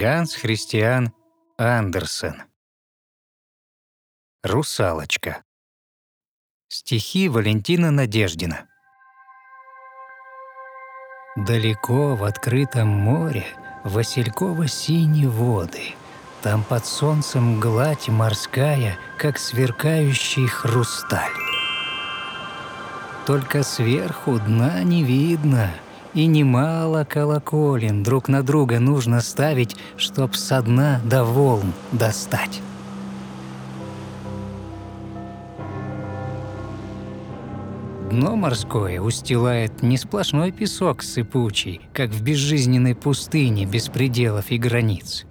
Ганс Христиан Андерсен Русалочка Стихи Валентина Надеждина Далеко в открытом море Васильково-синие воды. Там под солнцем гладь морская, Как сверкающий хрусталь. Только сверху дна не видно — и немало колоколен друг на друга нужно ставить, чтоб со дна до волн достать. Дно морское устилает не сплошной песок сыпучий, как в безжизненной пустыне без пределов и границ.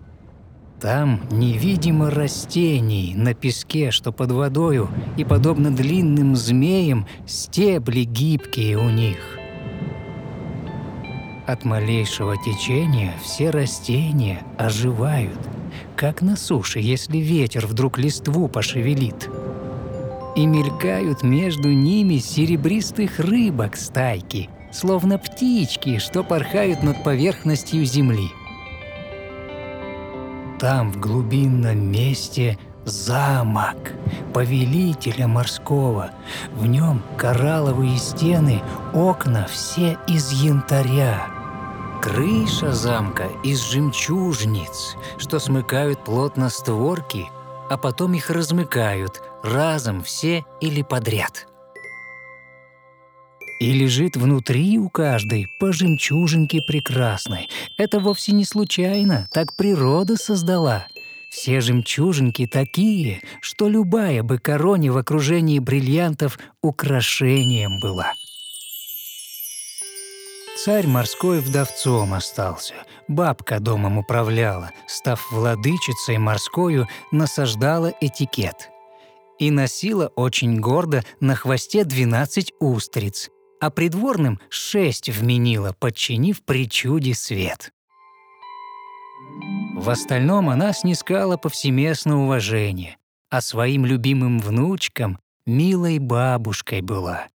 Там невидимо растений на песке, что под водою, и, подобно длинным змеям, стебли гибкие у них – от малейшего течения все растения оживают, как на суше, если ветер вдруг листву пошевелит. И мелькают между ними серебристых рыбок стайки, словно птички, что порхают над поверхностью земли. Там, в глубинном месте, замок повелителя морского. В нем коралловые стены, окна все из янтаря. Крыша замка из жемчужниц, что смыкают плотно створки, а потом их размыкают разом все или подряд. И лежит внутри у каждой по жемчужинке прекрасной. Это вовсе не случайно, так природа создала. Все жемчужинки такие, что любая бы короне в окружении бриллиантов украшением была. Царь морской вдовцом остался, бабка домом управляла, став владычицей морскою, насаждала этикет. И носила очень гордо на хвосте двенадцать устриц, а придворным шесть вменила, подчинив причуде свет. В остальном она снискала повсеместно уважение, а своим любимым внучкам милой бабушкой была.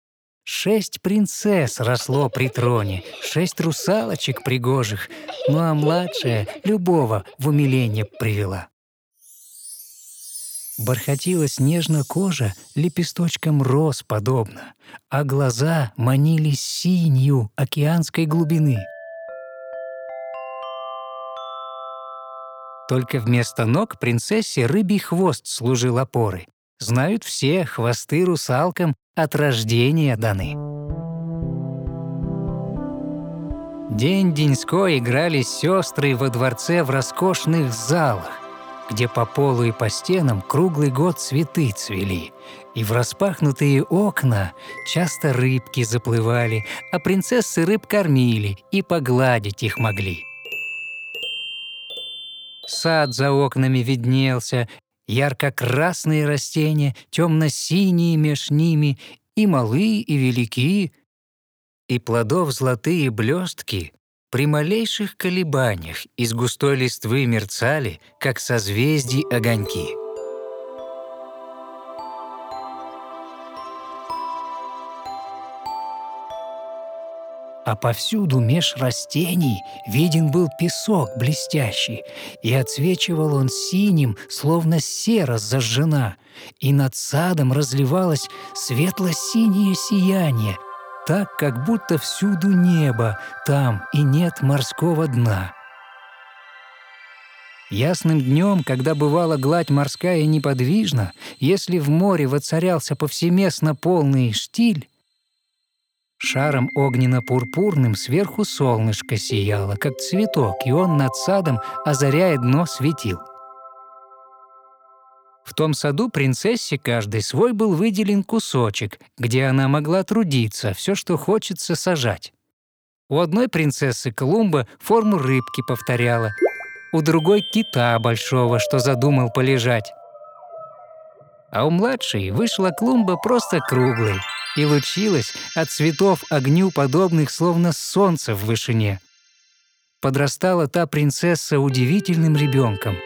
Шесть принцесс росло при троне, шесть русалочек пригожих, ну а младшая любого в умиление привела. Бархатила снежно кожа лепесточкам роз подобно, а глаза манили синью океанской глубины. Только вместо ног принцессе рыбий хвост служил опорой. Знают все, хвосты русалкам от рождения даны. День-деньской играли сестры во дворце в роскошных залах, где по полу и по стенам круглый год цветы цвели, и в распахнутые окна часто рыбки заплывали, а принцессы рыб кормили и погладить их могли. Сад за окнами виднелся, ярко-красные растения, темно-синие меж ними, и малы, и велики, и плодов золотые блестки при малейших колебаниях из густой листвы мерцали, как созвездий огоньки. А повсюду меж растений виден был песок блестящий, и отсвечивал он синим, словно сера зажжена, и над садом разливалось светло-синее сияние, так, как будто всюду небо, там и нет морского дна. Ясным днем, когда бывала гладь морская неподвижна, если в море воцарялся повсеместно полный штиль, Шаром огненно-пурпурным сверху солнышко сияло, как цветок, и он над садом, озаряя дно, светил. В том саду принцессе каждый свой был выделен кусочек, где она могла трудиться, все, что хочется, сажать. У одной принцессы Колумба форму рыбки повторяла, у другой — кита большого, что задумал полежать. А у младшей вышла клумба просто круглой — и лучилась от цветов огню подобных, словно солнце в вышине. Подрастала та принцесса удивительным ребенком.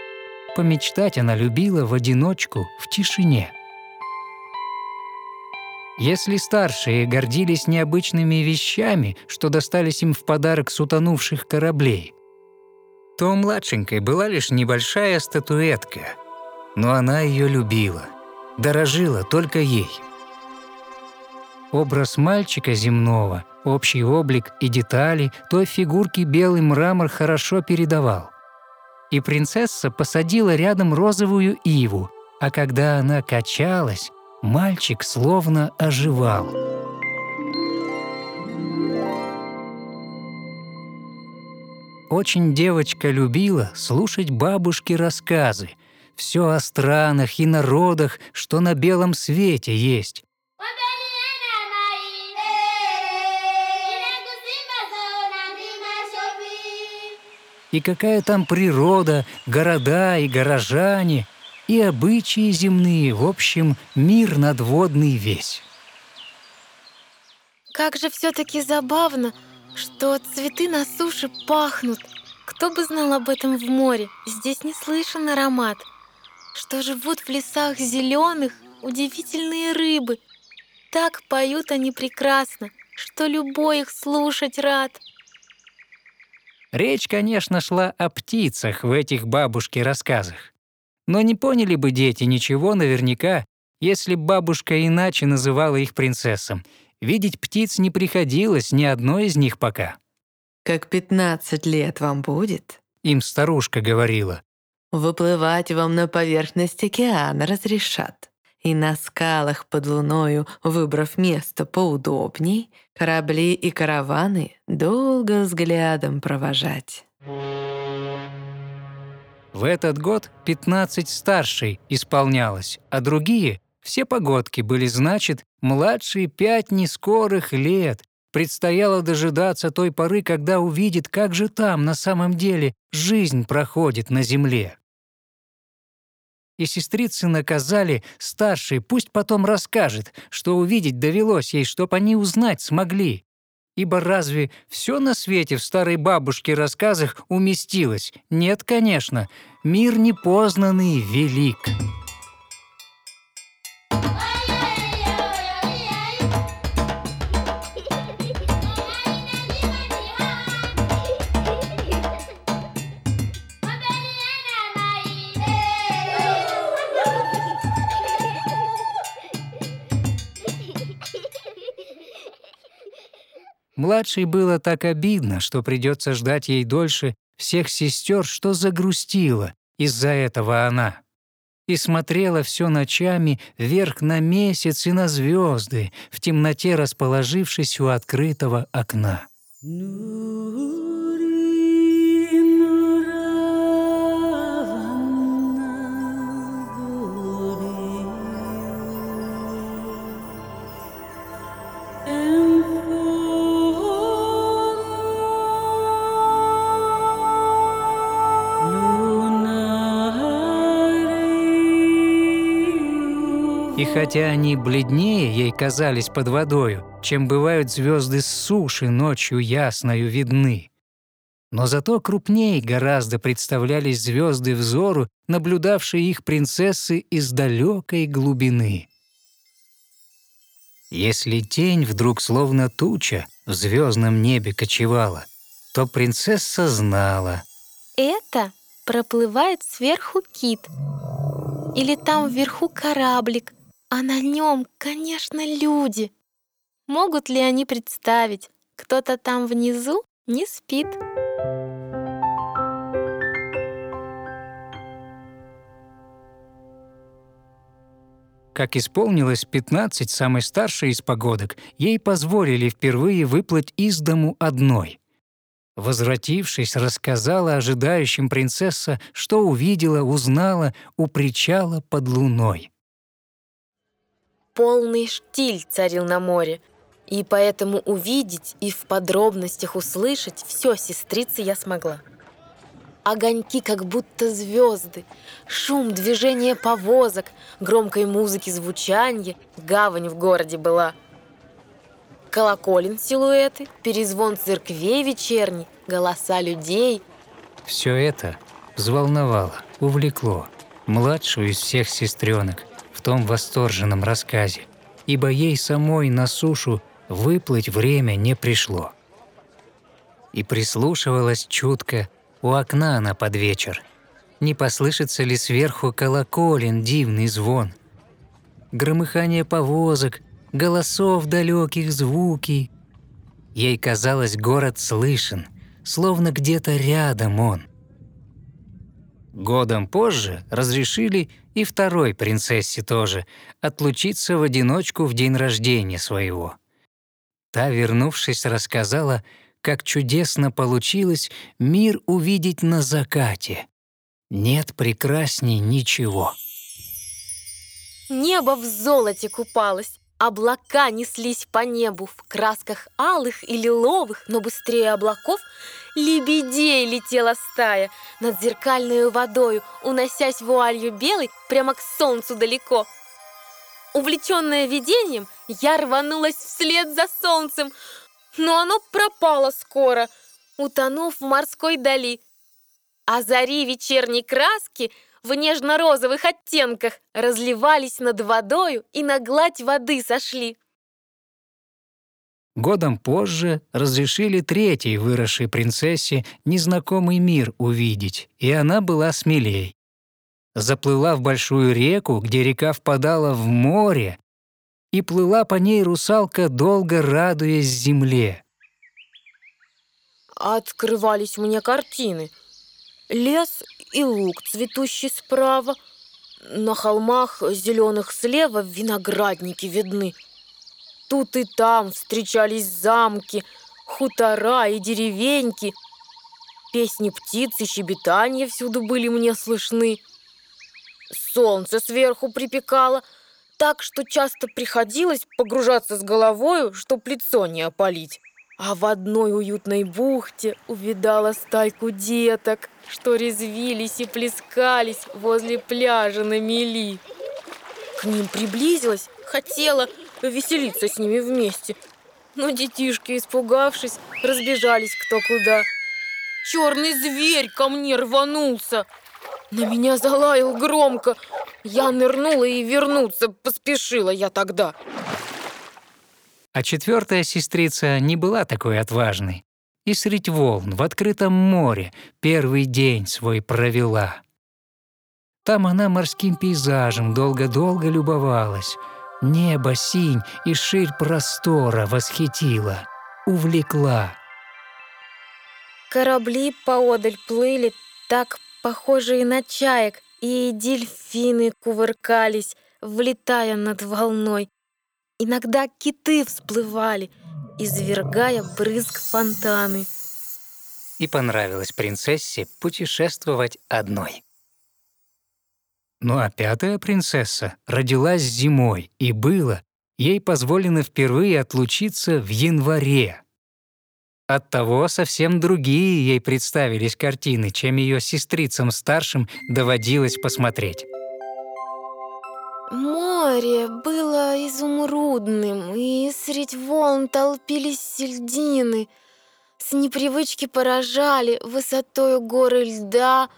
Помечтать она любила в одиночку, в тишине. Если старшие гордились необычными вещами, что достались им в подарок с утонувших кораблей, то младшенькой была лишь небольшая статуэтка, но она ее любила, дорожила только ей. Образ мальчика земного, общий облик и детали той фигурки белый мрамор хорошо передавал. И принцесса посадила рядом розовую иву, а когда она качалась, мальчик словно оживал. Очень девочка любила слушать бабушки рассказы, все о странах и народах, что на белом свете есть. И какая там природа, города и горожане, и обычаи земные, в общем, мир надводный весь. Как же все-таки забавно, что цветы на суше пахнут. Кто бы знал об этом в море? Здесь не слышен аромат. Что живут в лесах зеленых удивительные рыбы. Так поют они прекрасно, что любой их слушать рад. Речь, конечно, шла о птицах в этих бабушке рассказах. Но не поняли бы дети ничего наверняка, если бабушка иначе называла их принцессам — Видеть птиц не приходилось ни одной из них пока. «Как пятнадцать лет вам будет?» Им старушка говорила. «Выплывать вам на поверхность океана разрешат. И на скалах под луною, выбрав место поудобней, корабли и караваны долго взглядом провожать». В этот год 15 старшей исполнялось, а другие все погодки были, значит, младшие пять нескорых лет. Предстояло дожидаться той поры, когда увидит, как же там на самом деле жизнь проходит на земле. И сестрицы наказали старшей, пусть потом расскажет, что увидеть довелось ей, чтоб они узнать смогли. Ибо разве все на свете в старой бабушке рассказах уместилось? Нет, конечно. Мир непознанный велик. Младшей было так обидно, что придется ждать ей дольше всех сестер, что загрустила из-за этого она. И смотрела все ночами вверх на месяц и на звезды, в темноте расположившись у открытого окна. Ну... И хотя они бледнее ей казались под водою, чем бывают звезды с суши ночью ясною видны, но зато крупнее гораздо представлялись звезды взору, наблюдавшие их принцессы из далекой глубины. Если тень вдруг словно туча в звездном небе кочевала, то принцесса знала. Это проплывает сверху кит. Или там вверху кораблик, а на нем, конечно, люди. Могут ли они представить, кто-то там внизу не спит? Как исполнилось 15 самой старшей из погодок, ей позволили впервые выплыть из дому одной. Возвратившись, рассказала ожидающим принцесса, что увидела, узнала у причала под луной полный штиль царил на море, и поэтому увидеть и в подробностях услышать все сестрицы я смогла. Огоньки, как будто звезды, шум движения повозок, громкой музыки звучанье, гавань в городе была. Колоколин силуэты, перезвон церквей вечерний, голоса людей. Все это взволновало, увлекло младшую из всех сестренок – том восторженном рассказе, ибо ей самой на сушу выплыть время не пришло. И прислушивалась чутко, у окна она под вечер. Не послышится ли сверху колоколен дивный звон? Громыхание повозок, голосов далеких звуки. Ей казалось, город слышен, словно где-то рядом он. Годом позже разрешили и второй принцессе тоже отлучиться в одиночку в день рождения своего. Та, вернувшись, рассказала, как чудесно получилось мир увидеть на закате. Нет прекрасней ничего. Небо в золоте купалось, облака неслись по небу в красках алых и лиловых, но быстрее облаков лебедей летела стая над зеркальной водою, уносясь вуалью белой прямо к солнцу далеко. Увлеченная видением, я рванулась вслед за солнцем, но оно пропало скоро, утонув в морской дали. А зари вечерней краски в нежно-розовых оттенках разливались над водою и на гладь воды сошли. Годом позже разрешили третьей выросшей принцессе незнакомый мир увидеть, и она была смелей. Заплыла в большую реку, где река впадала в море, и плыла по ней русалка, долго радуясь земле. Открывались мне картины. Лес и луг, цветущий справа. На холмах зеленых слева виноградники видны. Тут и там встречались замки, хутора и деревеньки. Песни птиц и щебетания всюду были мне слышны. Солнце сверху припекало, так что часто приходилось погружаться с головою, чтоб лицо не опалить. А в одной уютной бухте увидала стайку деток, что резвились и плескались возле пляжа на мели. К ним приблизилась, хотела веселиться с ними вместе. Но детишки, испугавшись, разбежались кто куда. Черный зверь ко мне рванулся. На меня залаял громко. Я нырнула и вернуться поспешила я тогда. А четвертая сестрица не была такой отважной. И средь волн в открытом море первый день свой провела. Там она морским пейзажем долго-долго любовалась. Небо синь и ширь простора восхитила, увлекла. Корабли поодаль плыли, так похожие на чаек, и дельфины кувыркались, влетая над волной. Иногда киты всплывали, извергая брызг фонтаны. И понравилось принцессе путешествовать одной. Ну а пятая принцесса родилась зимой, и было ей позволено впервые отлучиться в январе. Оттого совсем другие ей представились картины, чем ее сестрицам старшим доводилось посмотреть. Море было изумрудным, и средь волн толпились сельдины. С непривычки поражали высотою горы льда,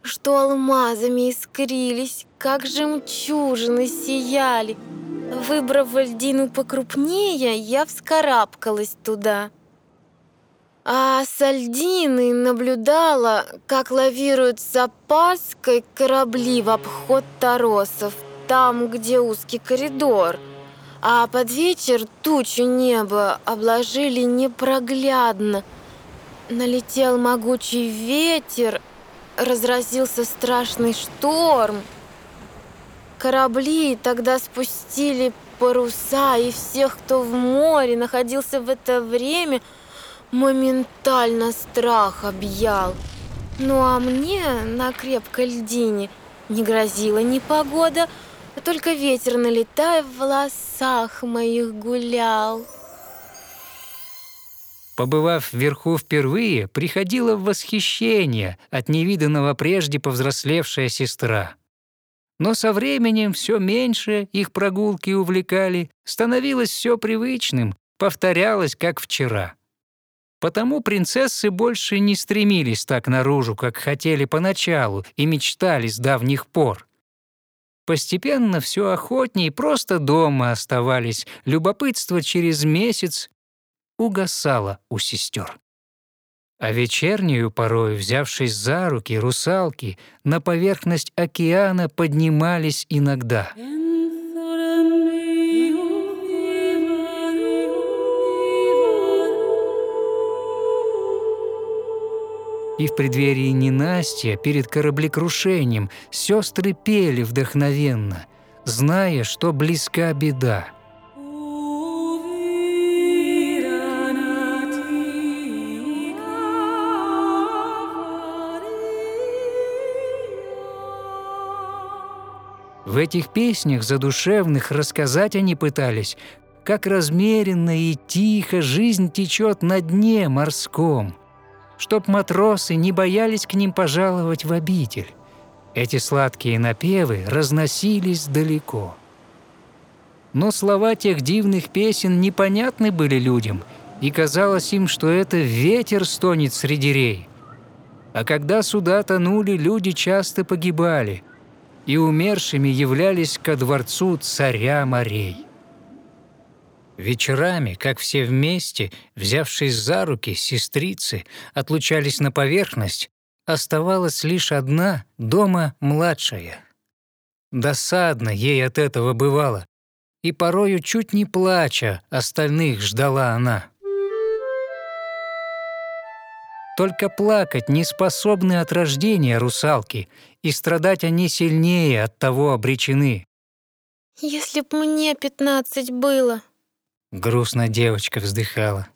что алмазами искрились, как жемчужины сияли. Выбрав льдину покрупнее, я вскарабкалась туда. А с льдины наблюдала, как лавируют с опаской корабли в обход торосов – там, где узкий коридор. А под вечер тучу неба обложили непроглядно. Налетел могучий ветер, разразился страшный шторм. Корабли тогда спустили паруса, и всех, кто в море находился в это время, моментально страх объял. Ну а мне на крепкой льдине не грозила ни погода, а только ветер, налетая в волосах моих, гулял. Побывав вверху впервые, приходила в восхищение от невиданного прежде повзрослевшая сестра. Но со временем все меньше их прогулки увлекали, становилось все привычным, повторялось, как вчера. Потому принцессы больше не стремились так наружу, как хотели поначалу и мечтали с давних пор. Постепенно все охотнее просто дома оставались, любопытство через месяц угасало у сестер. А вечернюю порой, взявшись за руки, русалки на поверхность океана поднимались иногда. И в преддверии ненастья, перед кораблекрушением, сестры пели вдохновенно, зная, что близка беда. В этих песнях задушевных рассказать они пытались, как размеренно и тихо жизнь течет на дне морском – чтоб матросы не боялись к ним пожаловать в обитель. Эти сладкие напевы разносились далеко. Но слова тех дивных песен непонятны были людям, и казалось им, что это ветер стонет среди рей. А когда суда тонули, люди часто погибали, и умершими являлись ко дворцу царя морей. Вечерами, как все вместе, взявшись за руки, сестрицы отлучались на поверхность, оставалась лишь одна, дома младшая. Досадно ей от этого бывало, и порою чуть не плача остальных ждала она. Только плакать не способны от рождения русалки, и страдать они сильнее от того обречены. «Если б мне пятнадцать было», Грустно девочка вздыхала.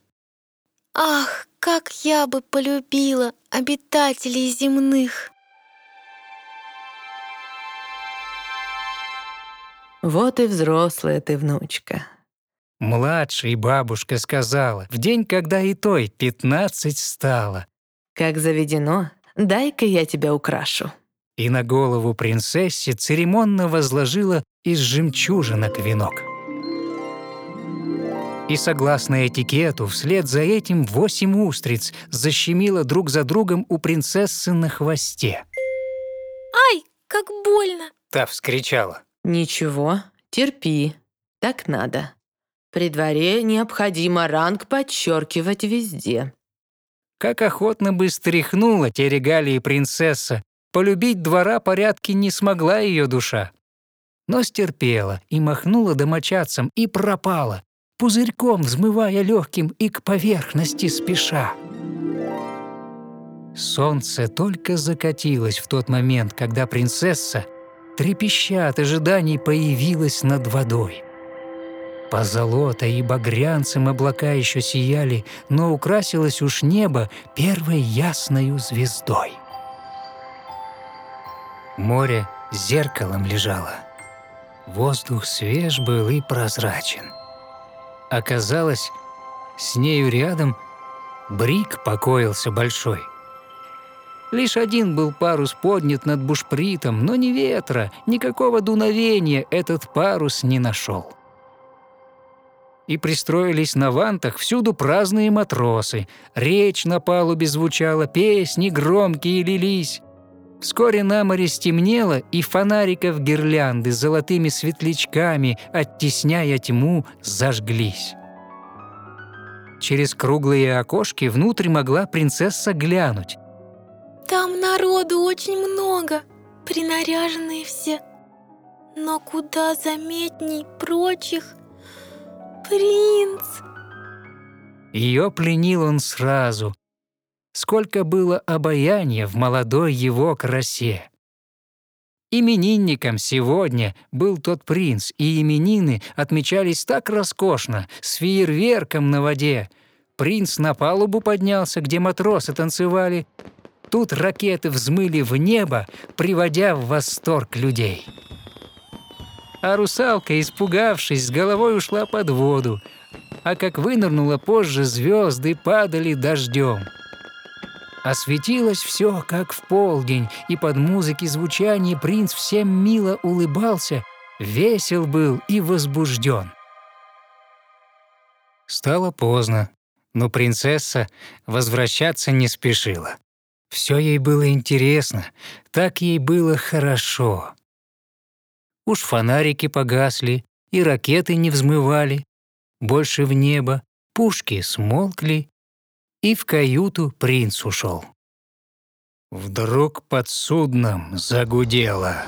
Ах, как я бы полюбила обитателей земных! Вот и взрослая ты, внучка. Младшая бабушка сказала, в день, когда и той пятнадцать стало. Как заведено, дай-ка я тебя украшу. И на голову принцессе церемонно возложила из жемчужинок венок и, согласно этикету, вслед за этим восемь устриц защемило друг за другом у принцессы на хвосте. «Ай, как больно!» Та вскричала. «Ничего, терпи, так надо. При дворе необходимо ранг подчеркивать везде». Как охотно бы стряхнула те регалии принцесса, полюбить двора порядки не смогла ее душа. Но стерпела и махнула домочадцам и пропала, пузырьком взмывая легким и к поверхности спеша. Солнце только закатилось в тот момент, когда принцесса, трепеща от ожиданий, появилась над водой. По золото и багрянцам облака еще сияли, но украсилось уж небо первой ясною звездой. Море зеркалом лежало. Воздух свеж был и прозрачен. Оказалось, с нею рядом брик покоился большой. Лишь один был парус поднят над бушпритом, но ни ветра, никакого дуновения этот парус не нашел. И пристроились на вантах всюду праздные матросы. Речь на палубе звучала, песни громкие лились. Вскоре на море стемнело, и фонариков гирлянды с золотыми светлячками, оттесняя тьму, зажглись. Через круглые окошки внутрь могла принцесса глянуть. «Там народу очень много, принаряженные все, но куда заметней прочих принц!» Ее пленил он сразу, сколько было обаяния в молодой его красе. Именинником сегодня был тот принц, и именины отмечались так роскошно, с фейерверком на воде. Принц на палубу поднялся, где матросы танцевали. Тут ракеты взмыли в небо, приводя в восторг людей. А русалка, испугавшись, с головой ушла под воду, а как вынырнула позже, звезды падали дождем. Осветилось все, как в полдень, и под музыки звучания принц всем мило улыбался, весел был и возбужден. Стало поздно, но принцесса возвращаться не спешила. Все ей было интересно, так ей было хорошо. Уж фонарики погасли, и ракеты не взмывали, больше в небо, пушки смолкли, и в каюту принц ушел. Вдруг под судном загудело.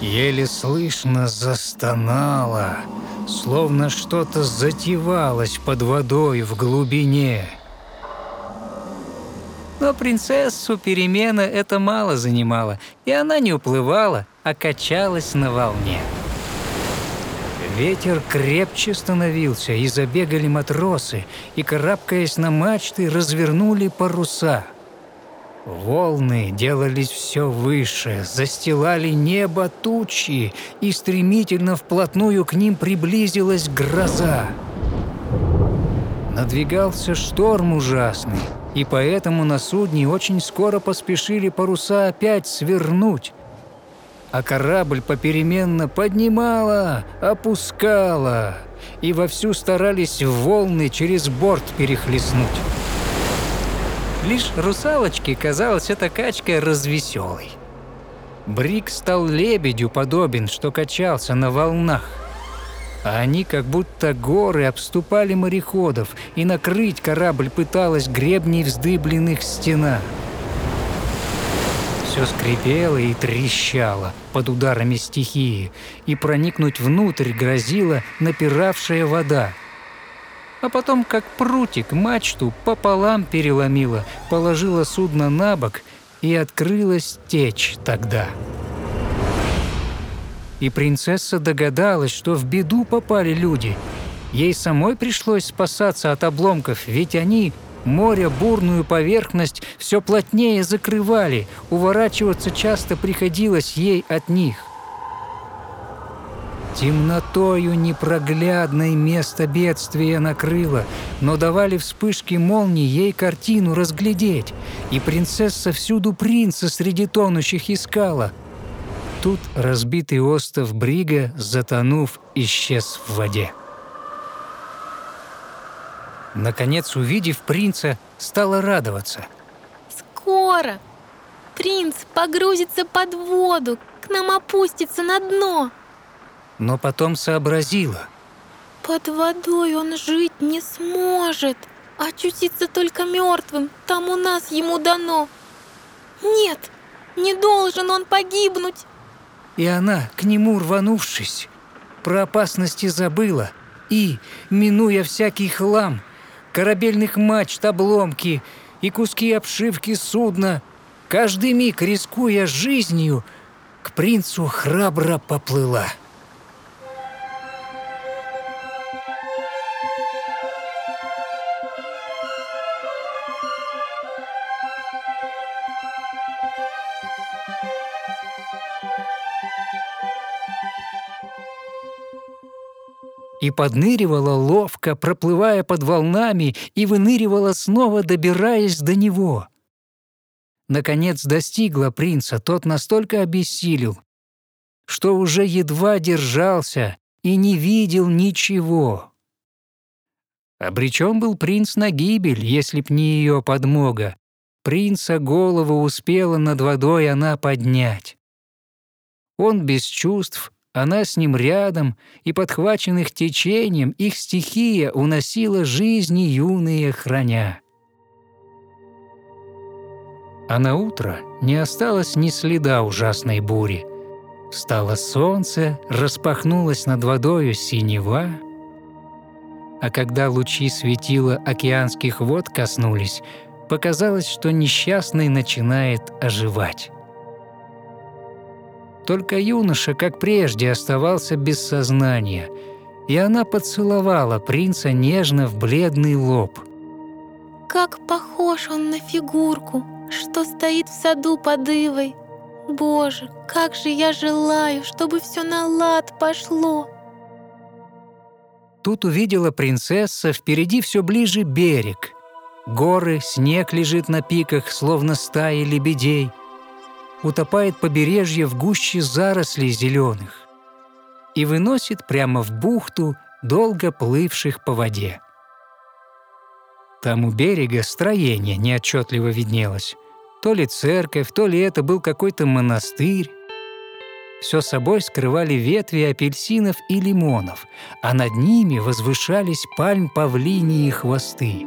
Еле слышно застонало, словно что-то затевалось под водой в глубине. Но принцессу перемена это мало занимала, и она не уплывала, а качалась на волне. Ветер крепче становился, и забегали матросы, и, карабкаясь на мачты, развернули паруса. Волны делались все выше, застилали небо тучи, и стремительно вплотную к ним приблизилась гроза. Надвигался шторм ужасный, и поэтому на судне очень скоро поспешили паруса опять свернуть, а корабль попеременно поднимала, опускала, и вовсю старались волны через борт перехлестнуть. Лишь русалочке казалась эта качка развеселой. Брик стал лебедю подобен, что качался на волнах. А они как будто горы обступали мореходов, и накрыть корабль пыталась гребней вздыбленных стена. Все скрипело и трещало под ударами стихии, и проникнуть внутрь грозила напиравшая вода. А потом, как прутик, мачту пополам переломила, положила судно на бок, и открылась течь тогда. И принцесса догадалась, что в беду попали люди. Ей самой пришлось спасаться от обломков, ведь они Море бурную поверхность все плотнее закрывали, уворачиваться часто приходилось ей от них. Темнотою непроглядной место бедствия накрыло, но давали вспышки молний ей картину разглядеть, и принцесса всюду принца среди тонущих искала. Тут разбитый остов Брига, затонув, исчез в воде. Наконец, увидев принца, стала радоваться. «Скоро! Принц погрузится под воду, к нам опустится на дно!» Но потом сообразила. «Под водой он жить не сможет, очутиться только мертвым, там у нас ему дано. Нет, не должен он погибнуть!» И она, к нему рванувшись, про опасности забыла и, минуя всякий хлам, корабельных мачт, обломки и куски обшивки судна, каждый миг, рискуя жизнью, к принцу храбро поплыла. И подныривала ловко, проплывая под волнами, и выныривала снова, добираясь до него. Наконец достигла принца, тот настолько обессилел, что уже едва держался и не видел ничего. Обречен был принц на гибель, если б не ее подмога. Принца голову успела над водой она поднять. Он без чувств она с ним рядом, и, подхваченных течением, их стихия уносила жизни юные храня. А на утро не осталось ни следа ужасной бури. Встало солнце, распахнулось над водою синева, а когда лучи светила океанских вод коснулись, показалось, что несчастный начинает оживать. Только юноша, как прежде, оставался без сознания, и она поцеловала принца нежно в бледный лоб. «Как похож он на фигурку, что стоит в саду под ивой! Боже, как же я желаю, чтобы все на лад пошло!» Тут увидела принцесса впереди все ближе берег. Горы, снег лежит на пиках, словно стаи лебедей — утопает побережье в гуще зарослей зеленых и выносит прямо в бухту долго плывших по воде. Там у берега строение неотчетливо виднелось. То ли церковь, то ли это был какой-то монастырь. все собой скрывали ветви апельсинов и лимонов, а над ними возвышались пальм павлинии хвосты.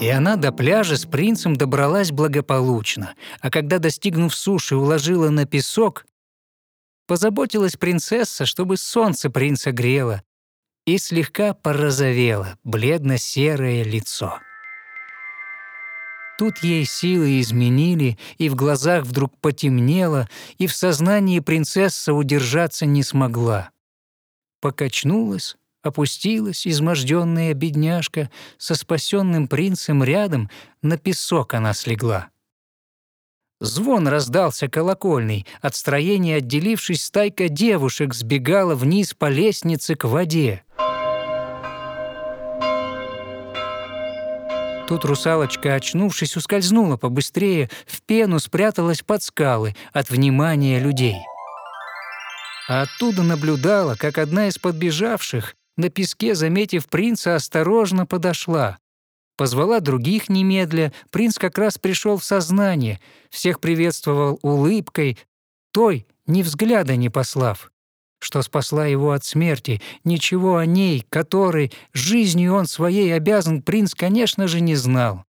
И она до пляжа с принцем добралась благополучно, а когда, достигнув суши, уложила на песок, позаботилась принцесса, чтобы солнце принца грело, и слегка порозовело бледно-серое лицо. Тут ей силы изменили, и в глазах вдруг потемнело, и в сознании принцесса удержаться не смогла. Покачнулась, опустилась изможденная бедняжка, со спасенным принцем рядом на песок она слегла. Звон раздался колокольный, от строения отделившись, стайка девушек сбегала вниз по лестнице к воде. Тут русалочка, очнувшись, ускользнула побыстрее, в пену спряталась под скалы от внимания людей. А оттуда наблюдала, как одна из подбежавших, на песке, заметив принца, осторожно подошла. Позвала других немедля, принц как раз пришел в сознание, всех приветствовал улыбкой, той, ни взгляда не послав что спасла его от смерти, ничего о ней, которой жизнью он своей обязан, принц, конечно же, не знал.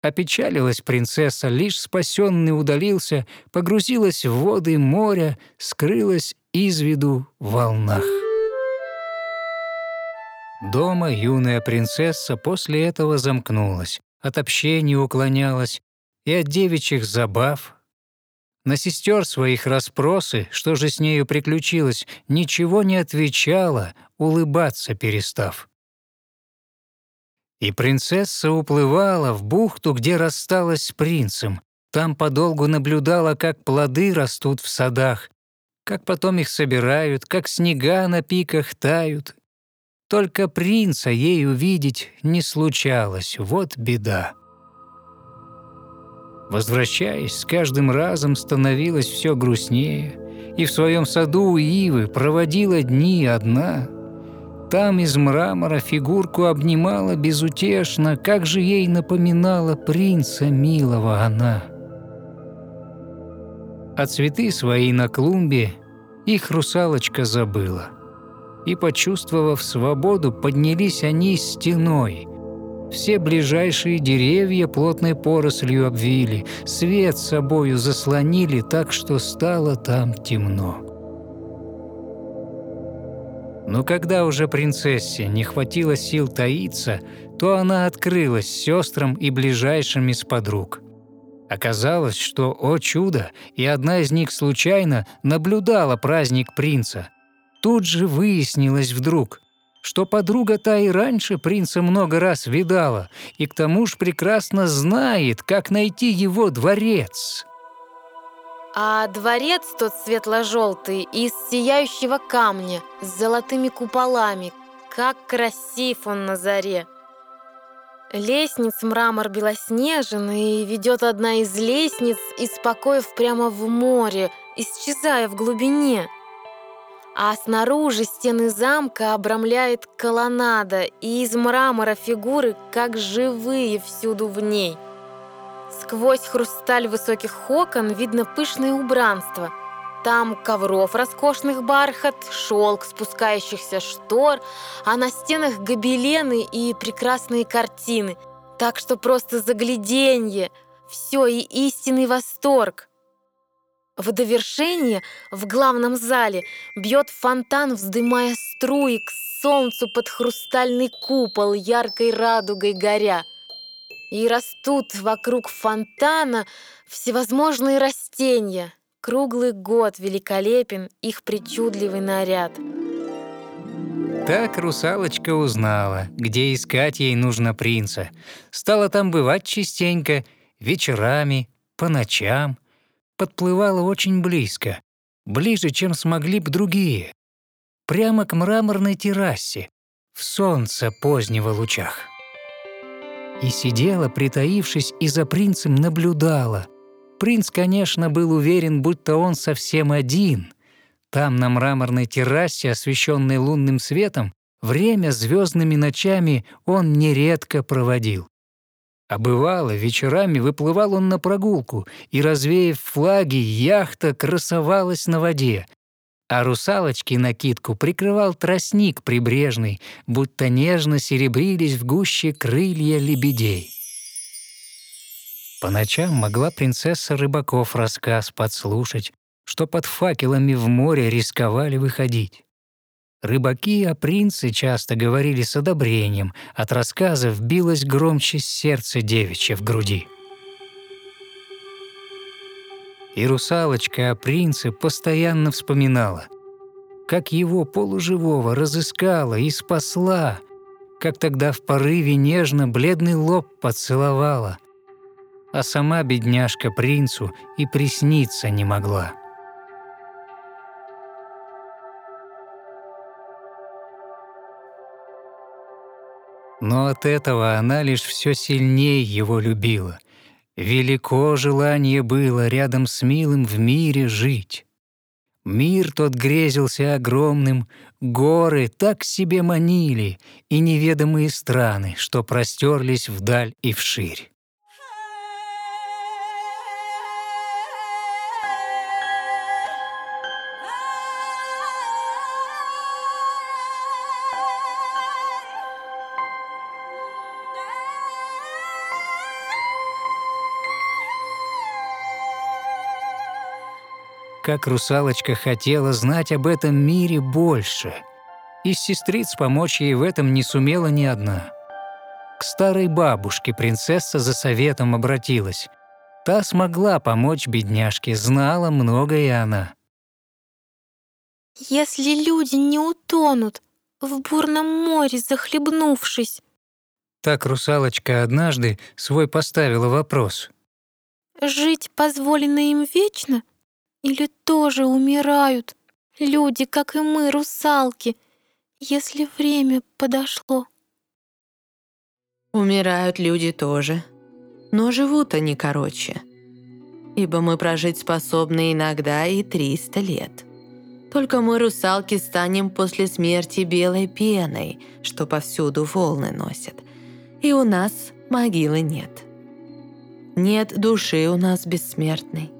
Опечалилась принцесса, лишь спасенный удалился, погрузилась в воды моря, скрылась из виду в волнах. Дома юная принцесса после этого замкнулась, от общения уклонялась и от девичьих забав, на сестер своих расспросы, что же с нею приключилось, ничего не отвечала, улыбаться перестав. И принцесса уплывала в бухту, где рассталась с принцем. Там подолгу наблюдала, как плоды растут в садах, как потом их собирают, как снега на пиках тают. Только принца ей увидеть не случалось, вот беда. Возвращаясь, с каждым разом становилось все грустнее, и в своем саду у Ивы проводила дни одна. Там из мрамора фигурку обнимала безутешно, как же ей напоминала принца милого она. А цветы свои на клумбе их русалочка забыла. И, почувствовав свободу, поднялись они стеной — все ближайшие деревья плотной порослью обвили, свет собою заслонили так, что стало там темно. Но когда уже принцессе не хватило сил таиться, то она открылась сестрам и ближайшим из подруг. Оказалось, что, о чудо, и одна из них случайно наблюдала праздник принца. Тут же выяснилось вдруг – что подруга та и раньше принца много раз видала, и к тому же прекрасно знает, как найти его дворец. А дворец тот светло-желтый, из сияющего камня, с золотыми куполами. Как красив он на заре! Лестниц мрамор белоснежен, и ведет одна из лестниц из покоев прямо в море, исчезая в глубине а снаружи стены замка обрамляет колоннада, и из мрамора фигуры, как живые, всюду в ней. Сквозь хрусталь высоких окон видно пышное убранство. Там ковров роскошных бархат, шелк спускающихся штор, а на стенах гобелены и прекрасные картины. Так что просто загляденье, все и истинный восторг. В довершение в главном зале бьет фонтан, вздымая струи к солнцу под хрустальный купол, яркой радугой горя. И растут вокруг фонтана всевозможные растения. Круглый год великолепен их причудливый наряд. Так русалочка узнала, где искать ей нужно принца. Стала там бывать частенько, вечерами, по ночам — подплывала очень близко, ближе, чем смогли б другие, прямо к мраморной террасе, в солнце позднего лучах. И сидела, притаившись, и за принцем наблюдала. Принц, конечно, был уверен, будто он совсем один. Там, на мраморной террасе, освещенной лунным светом, время звездными ночами он нередко проводил. А бывало, вечерами выплывал он на прогулку, и, развеяв флаги, яхта красовалась на воде, а русалочки накидку прикрывал тростник прибрежный, будто нежно серебрились в гуще крылья лебедей. По ночам могла принцесса рыбаков рассказ подслушать, что под факелами в море рисковали выходить. Рыбаки о принце часто говорили с одобрением, от рассказов билось громче сердце девичье в груди. И русалочка о принце постоянно вспоминала, как его полуживого разыскала и спасла, как тогда в порыве нежно бледный лоб поцеловала, а сама бедняжка принцу и присниться не могла. Но от этого она лишь все сильнее его любила. Велико желание было рядом с милым в мире жить. Мир тот грезился огромным, горы так себе манили и неведомые страны, что простерлись вдаль и вширь. Как русалочка хотела знать об этом мире больше. Из сестриц помочь ей в этом не сумела ни одна. К старой бабушке принцесса за советом обратилась. Та смогла помочь бедняжке, знала многое она. «Если люди не утонут, в бурном море захлебнувшись», так русалочка однажды свой поставила вопрос. «Жить позволено им вечно или тоже умирают люди, как и мы, русалки, если время подошло? Умирают люди тоже, но живут они короче. Ибо мы прожить способны иногда и 300 лет. Только мы, русалки, станем после смерти белой пеной, что повсюду волны носят. И у нас могилы нет. Нет души у нас бессмертной.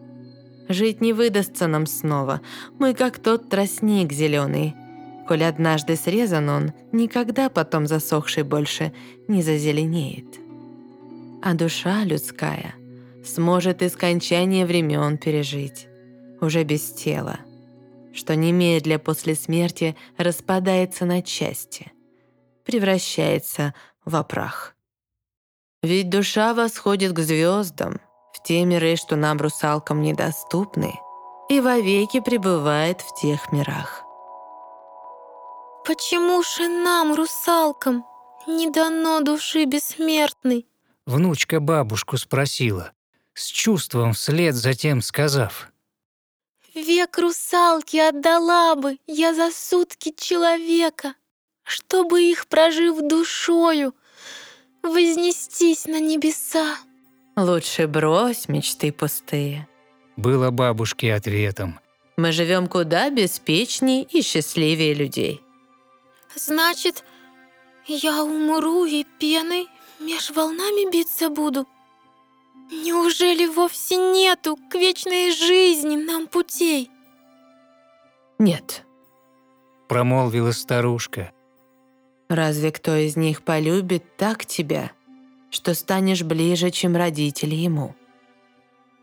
Жить не выдастся нам снова. Мы как тот тростник зеленый. Коль однажды срезан он, никогда потом засохший больше не зазеленеет. А душа людская сможет и скончание времен пережить, уже без тела, что немедля после смерти распадается на части, превращается в прах. Ведь душа восходит к звездам, в те миры, что нам, русалкам, недоступны, и вовеки пребывает в тех мирах. «Почему же нам, русалкам, не дано души бессмертной?» Внучка бабушку спросила, с чувством вслед затем сказав. «Век русалки отдала бы я за сутки человека, чтобы их, прожив душою, вознестись на небеса». «Лучше брось мечты пустые», — было бабушке ответом. «Мы живем куда беспечней и счастливее людей». «Значит, я умру и пеной меж волнами биться буду? Неужели вовсе нету к вечной жизни нам путей?» «Нет», — промолвила старушка. «Разве кто из них полюбит так тебя?» Что станешь ближе, чем родители ему.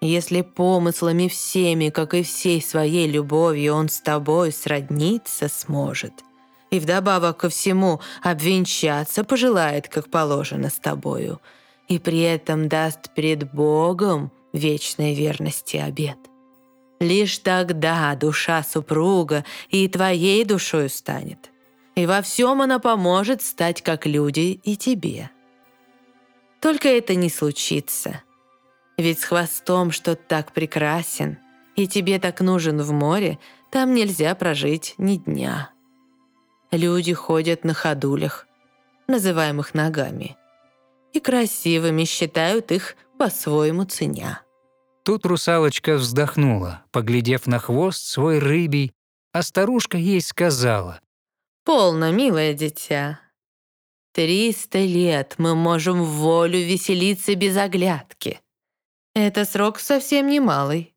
Если помыслами всеми, как и всей своей любовью, он с тобой сродниться сможет, и вдобавок ко всему обвенчаться пожелает, как положено с тобою, и при этом даст пред Богом вечной верности обет. Лишь тогда душа супруга и твоей душою станет, и во всем она поможет стать как люди и тебе. Только это не случится. Ведь с хвостом, что так прекрасен, и тебе так нужен в море, там нельзя прожить ни дня. Люди ходят на ходулях, называемых ногами, и красивыми считают их по-своему ценя. Тут русалочка вздохнула, поглядев на хвост свой рыбий, а старушка ей сказала. «Полно, милое дитя. Триста лет мы можем в волю веселиться без оглядки. Это срок совсем немалый.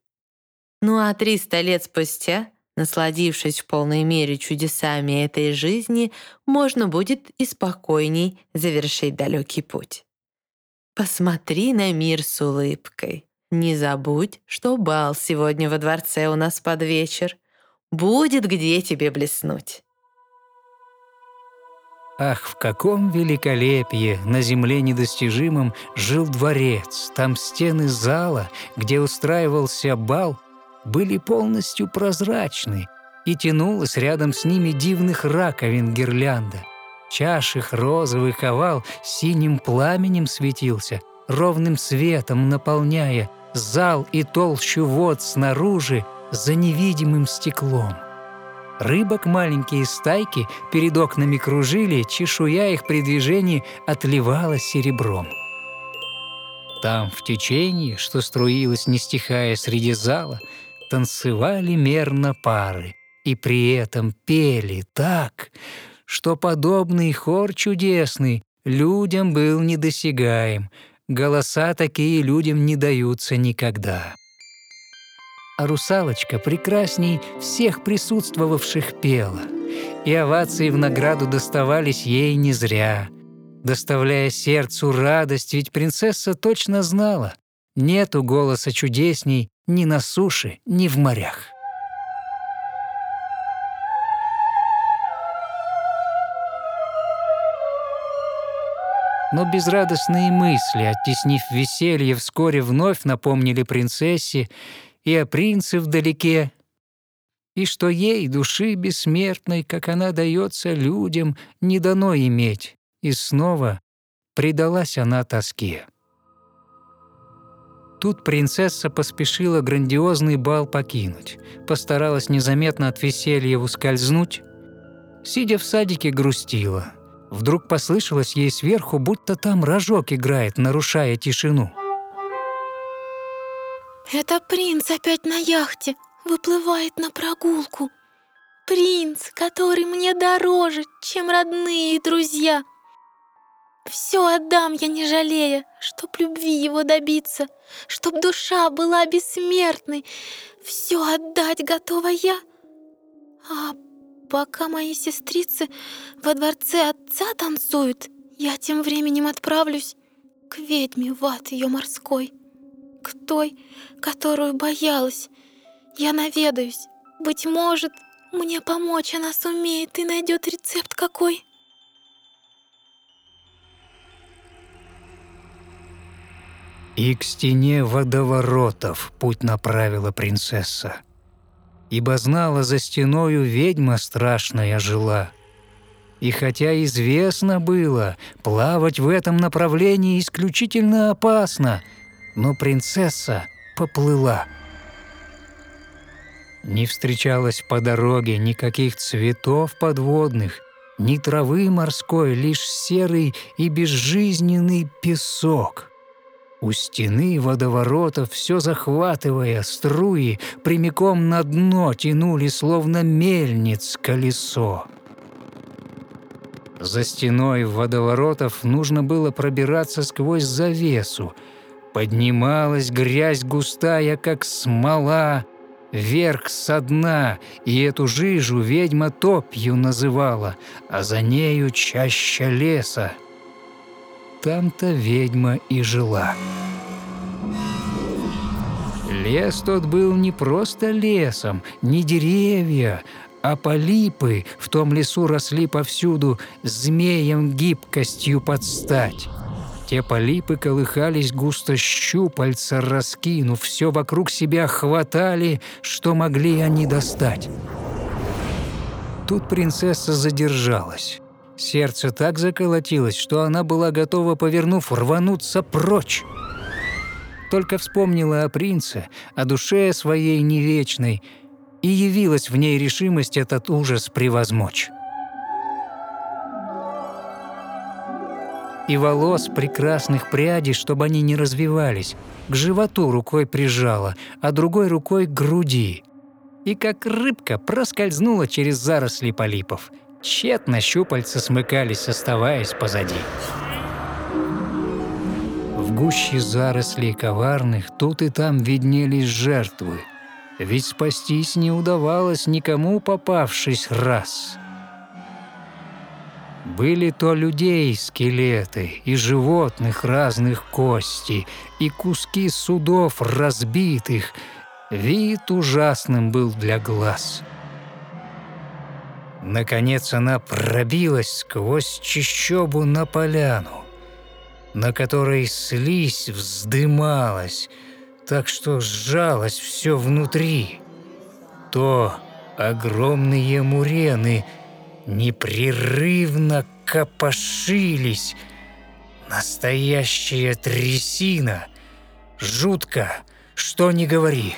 Ну а триста лет спустя, насладившись в полной мере чудесами этой жизни, можно будет и спокойней завершить далекий путь. Посмотри на мир с улыбкой. Не забудь, что бал сегодня во дворце у нас под вечер. Будет где тебе блеснуть. Ах, в каком великолепии на земле недостижимом жил дворец. Там стены зала, где устраивался бал, были полностью прозрачны, и тянулась рядом с ними дивных раковин гирлянда. Чаш их розовых овал синим пламенем светился, ровным светом наполняя зал и толщу вод снаружи за невидимым стеклом. Рыбок маленькие стайки перед окнами кружили, чешуя их при движении отливала серебром. Там, в течении, что струилось, не стихая среди зала, танцевали мерно пары и при этом пели так, что подобный хор чудесный людям был недосягаем, голоса такие людям не даются никогда а русалочка прекрасней всех присутствовавших пела. И овации в награду доставались ей не зря. Доставляя сердцу радость, ведь принцесса точно знала, нету голоса чудесней ни на суше, ни в морях. Но безрадостные мысли, оттеснив веселье, вскоре вновь напомнили принцессе и о принце вдалеке, и что ей, души бессмертной, как она дается людям, не дано иметь, и снова предалась она тоске. Тут принцесса поспешила грандиозный бал покинуть, постаралась незаметно от веселья ускользнуть, сидя в садике грустила. Вдруг послышалось ей сверху, будто там рожок играет, нарушая тишину. Это принц опять на яхте выплывает на прогулку. Принц, который мне дороже, чем родные и друзья. Все отдам я, не жалея, чтоб любви его добиться, чтоб душа была бессмертной. Все отдать готова я. А пока мои сестрицы во дворце отца танцуют, я тем временем отправлюсь к ведьме в ад ее морской к той, которую боялась. Я наведаюсь. Быть может, мне помочь она сумеет и найдет рецепт какой. И к стене водоворотов путь направила принцесса. Ибо знала, за стеною ведьма страшная жила. И хотя известно было, плавать в этом направлении исключительно опасно — но принцесса поплыла. Не встречалось по дороге никаких цветов подводных, ни травы морской, лишь серый и безжизненный песок. У стены водоворотов, все захватывая струи, прямиком на дно тянули, словно мельниц, колесо. За стеной водоворотов нужно было пробираться сквозь завесу — Поднималась грязь густая, как смола, вверх со дна, и эту жижу ведьма топью называла, а за нею чаще леса. Там-то ведьма и жила. Лес тот был не просто лесом, не деревья, а полипы в том лесу росли повсюду змеем гибкостью подстать. Те полипы колыхались густо щупальца, раскинув, все вокруг себя хватали, что могли они достать. Тут принцесса задержалась. Сердце так заколотилось, что она была готова, повернув, рвануться прочь. Только вспомнила о принце, о душе своей невечной, и явилась в ней решимость этот ужас превозмочь. И волос прекрасных прядей, чтобы они не развивались, к животу рукой прижала, а другой рукой к груди. И как рыбка проскользнула через заросли полипов Тщетно щупальца смыкались, оставаясь позади. В гуще зарослей коварных тут и там виднелись жертвы. Ведь спастись не удавалось никому, попавшись раз. Были то людей скелеты, и животных разных кости, и куски судов разбитых. Вид ужасным был для глаз. Наконец она пробилась сквозь чищобу на поляну, на которой слизь вздымалась, так что сжалось все внутри. То огромные мурены непрерывно копошились. Настоящая трясина. Жутко, что не говори.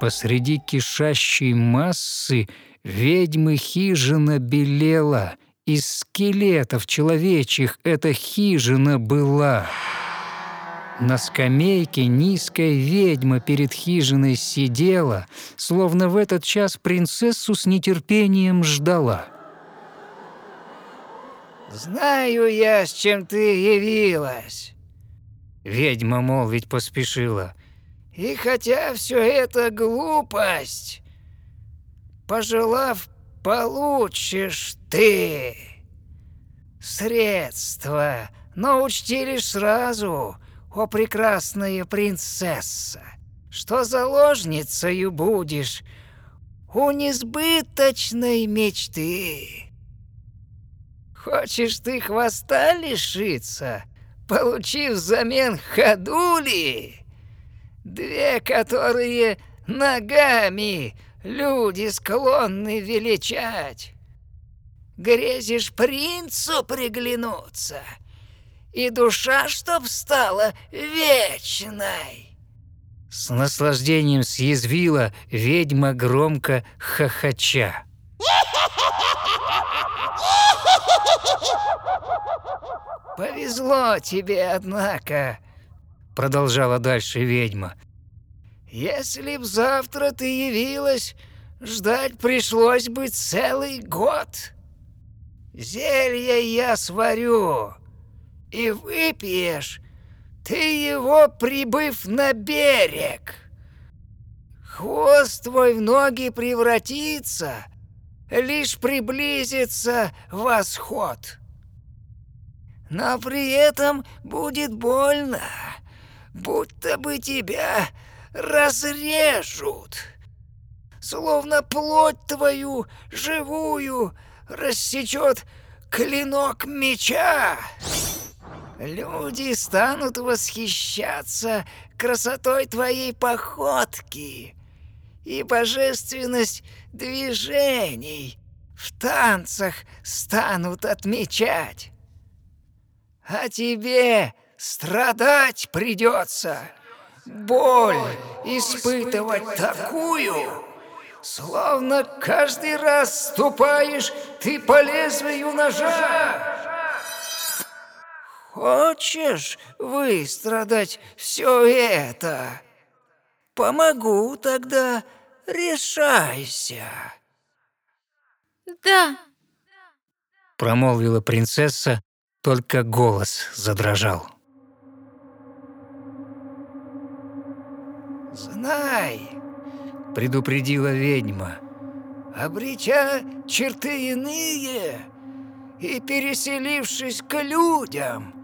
Посреди кишащей массы ведьмы хижина белела. Из скелетов человечьих эта хижина была. На скамейке низкая ведьма перед хижиной сидела, словно в этот час принцессу с нетерпением ждала. «Знаю я, с чем ты явилась!» Ведьма молвить поспешила. И хотя все это глупость, пожелав, получишь ты средства, но учти лишь сразу, о прекрасная принцесса, что заложницею будешь у несбыточной мечты. Хочешь ты хвоста лишиться, получив взамен ходули? Две, которые ногами люди склонны величать. Грезишь принцу приглянуться, и душа, чтоб стала вечной. С наслаждением съязвила ведьма громко хохоча. Повезло тебе, однако, продолжала дальше ведьма. Если б завтра ты явилась, ждать пришлось бы целый год. Зелье я сварю, и выпьешь ты его, прибыв на берег. Хвост твой в ноги превратится, лишь приблизится восход. Но при этом будет больно будто бы тебя разрежут. Словно плоть твою живую рассечет клинок меча. Люди станут восхищаться красотой твоей походки и божественность движений в танцах станут отмечать. А тебе страдать придется. Боль испытывать такую, словно каждый раз ступаешь ты по лезвию ножа. Хочешь выстрадать все это? Помогу тогда, решайся. Да, Промолвила принцесса, только голос задрожал. Знай, предупредила ведьма, обретя черты иные и переселившись к людям,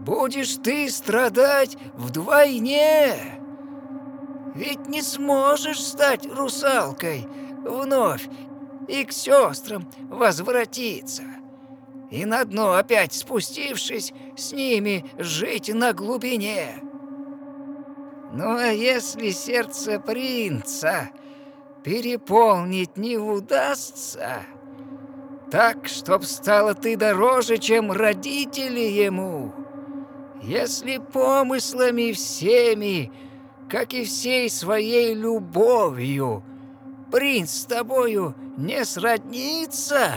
будешь ты страдать вдвойне. Ведь не сможешь стать русалкой вновь и к сестрам возвратиться. И на дно опять спустившись, с ними жить на глубине. Ну а если сердце принца переполнить не удастся, так, чтоб стало ты дороже, чем родители ему, если помыслами всеми, как и всей своей любовью, принц с тобою не сроднится,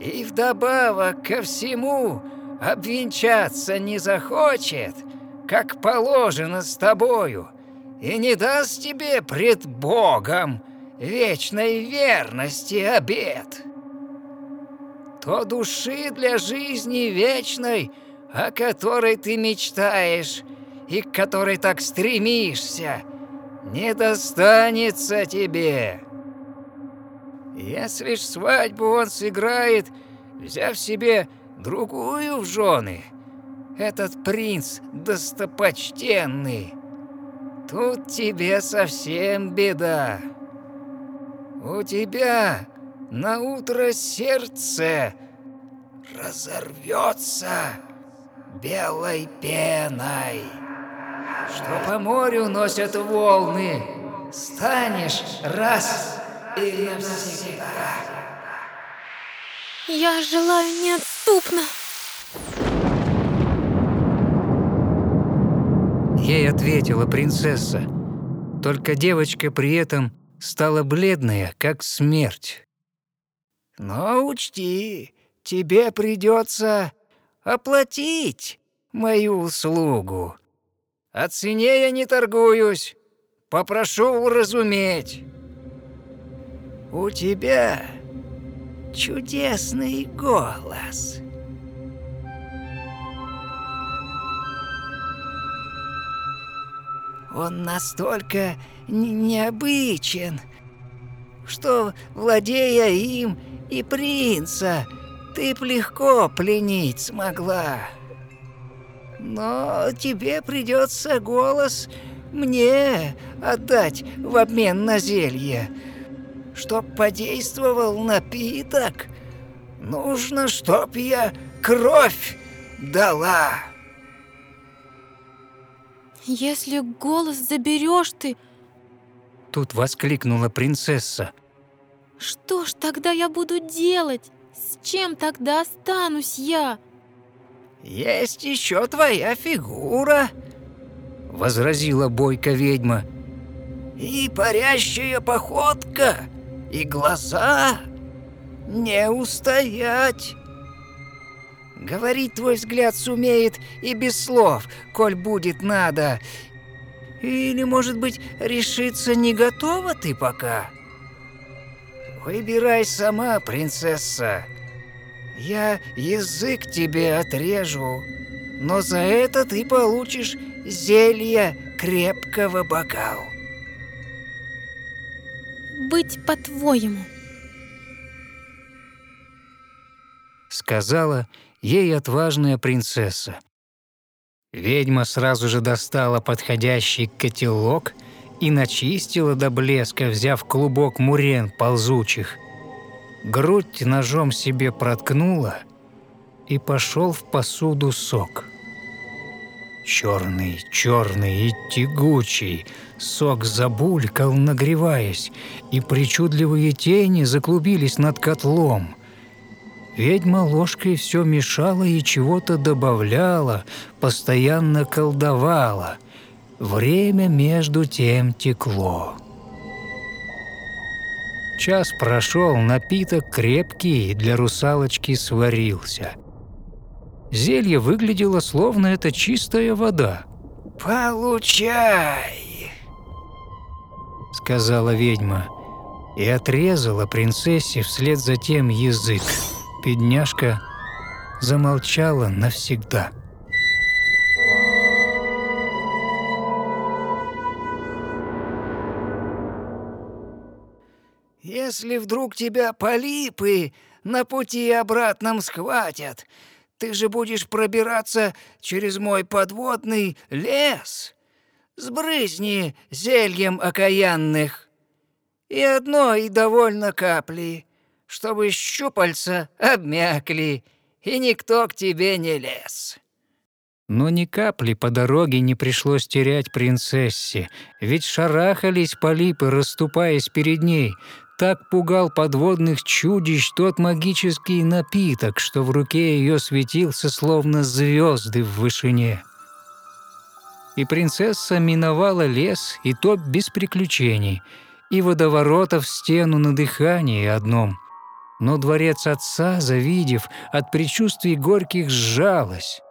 и вдобавок ко всему обвенчаться не захочет — как положено с тобою, и не даст тебе пред Богом вечной верности обет, то души для жизни вечной, о которой ты мечтаешь и к которой так стремишься, не достанется тебе. Если ж свадьбу он сыграет, взяв себе другую в жены, этот принц достопочтенный, тут тебе совсем беда. У тебя на утро сердце разорвется белой пеной, что по морю носят волны, станешь раз и навсегда. Я желаю неотступно. Ей ответила принцесса. Только девочка при этом стала бледная, как смерть. Но учти, тебе придется оплатить мою услугу. О цене я не торгуюсь, попрошу уразуметь. У тебя чудесный голос. Он настолько необычен, что, владея им и принца, ты б легко пленить смогла. Но тебе придется голос мне отдать в обмен на зелье. Чтоб подействовал напиток, нужно, чтоб я кровь дала. Если голос заберешь ты, Тут воскликнула принцесса. что ж тогда я буду делать? С чем тогда останусь я? Есть еще твоя фигура Возразила бойко ведьма. и парящая походка, и глаза. Не устоять. Говорить твой взгляд сумеет и без слов, коль будет надо. Или, может быть, решиться не готова ты пока? Выбирай сама, принцесса. Я язык тебе отрежу, но за это ты получишь зелье крепкого бокал. Быть по-твоему. сказала ей отважная принцесса. Ведьма сразу же достала подходящий котелок и начистила до блеска, взяв клубок мурен ползучих. Грудь ножом себе проткнула и пошел в посуду сок. Черный, черный и тягучий, сок забулькал, нагреваясь, и причудливые тени заклубились над котлом – Ведьма ложкой все мешала и чего-то добавляла, постоянно колдовала. Время между тем текло. Час прошел, напиток крепкий для русалочки сварился. Зелье выглядело, словно это чистая вода, Получай! сказала ведьма, и отрезала принцессе вслед за тем язык. Бедняжка замолчала навсегда. Если вдруг тебя полипы на пути обратном схватят, ты же будешь пробираться через мой подводный лес. Сбрызни зельем окаянных. И одной довольно капли, чтобы щупальца обмякли, и никто к тебе не лез. Но ни капли по дороге не пришлось терять принцессе, ведь шарахались полипы, расступаясь перед ней. Так пугал подводных чудищ тот магический напиток, что в руке ее светился, словно звезды в вышине. И принцесса миновала лес, и то без приключений, и водоворотов стену на дыхании одном. Но дворец отца, завидев, от предчувствий горьких сжалась.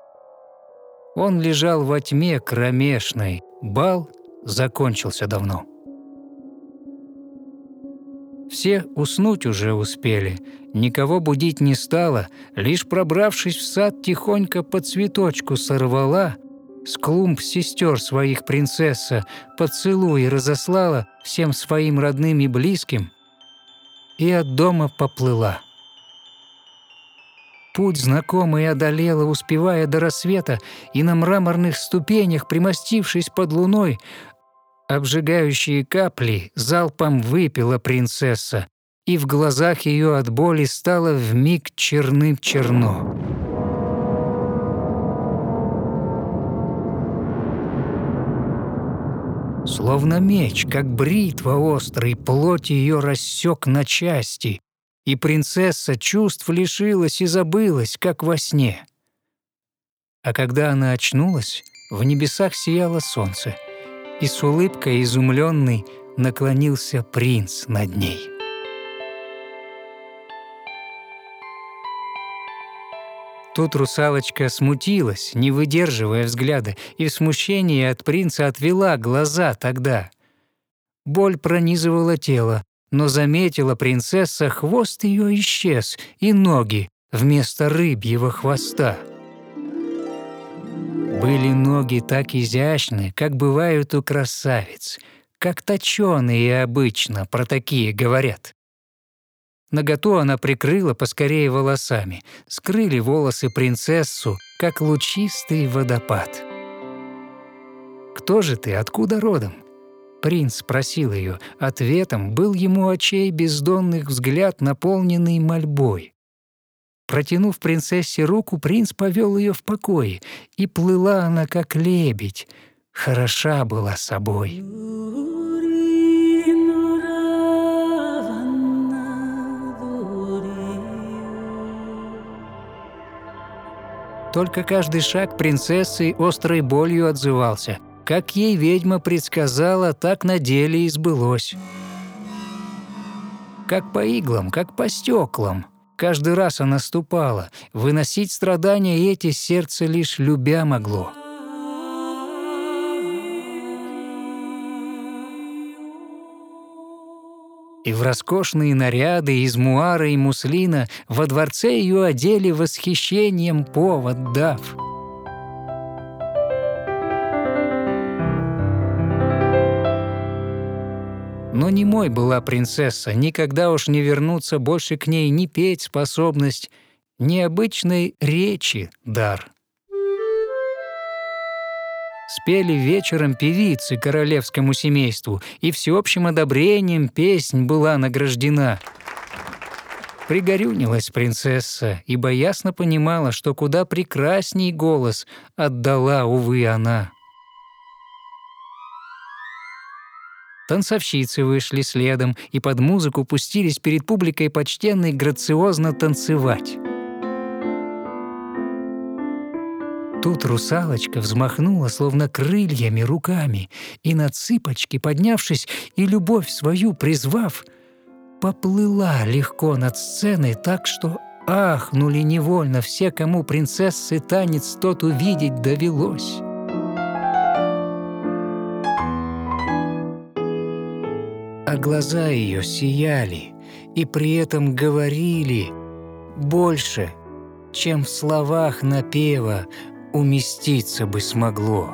Он лежал во тьме кромешной, бал закончился давно. Все уснуть уже успели, никого будить не стало, лишь пробравшись в сад, тихонько по цветочку сорвала, с клумб сестер своих принцесса поцелуй разослала всем своим родным и близким и от дома поплыла. Путь знакомый одолела, успевая до рассвета, и на мраморных ступенях, примостившись под луной, Обжигающие капли залпом выпила принцесса, и в глазах ее от боли стало вмиг черным-черно. Словно меч, как бритва острый, плоть ее рассек на части, и принцесса чувств лишилась и забылась, как во сне. А когда она очнулась, в небесах сияло солнце — и с улыбкой изумленный наклонился принц над ней. Тут русалочка смутилась, не выдерживая взгляда, и в смущении от принца отвела глаза тогда. Боль пронизывала тело, но заметила принцесса, хвост ее исчез, и ноги вместо рыбьего хвоста. Были ноги так изящны, как бывают у красавиц, как точёные обычно про такие говорят. Наготу она прикрыла поскорее волосами, скрыли волосы принцессу, как лучистый водопад. «Кто же ты, откуда родом?» Принц спросил ее. Ответом был ему очей бездонных взгляд, наполненный мольбой. Протянув принцессе руку, принц повел ее в покое, и плыла она, как лебедь, хороша была собой. Только каждый шаг принцессы острой болью отзывался. Как ей ведьма предсказала, так на деле и сбылось. Как по иглам, как по стеклам — Каждый раз она ступала. Выносить страдания эти сердце лишь любя могло. И в роскошные наряды из муара и муслина во дворце ее одели восхищением повод дав — Но не мой была принцесса, никогда уж не вернуться больше к ней ни петь способность, ни обычной речи дар. Спели вечером певицы королевскому семейству, и всеобщим одобрением песнь была награждена. Пригорюнилась принцесса, ибо ясно понимала, что куда прекрасней голос отдала, увы, она. Танцовщицы вышли следом и под музыку пустились перед публикой почтенной грациозно танцевать. Тут русалочка взмахнула словно крыльями руками и на цыпочки, поднявшись и любовь свою призвав, поплыла легко над сценой так, что ахнули невольно все, кому принцессы танец тот увидеть довелось. А глаза ее сияли и при этом говорили больше, чем в словах напева уместиться бы смогло.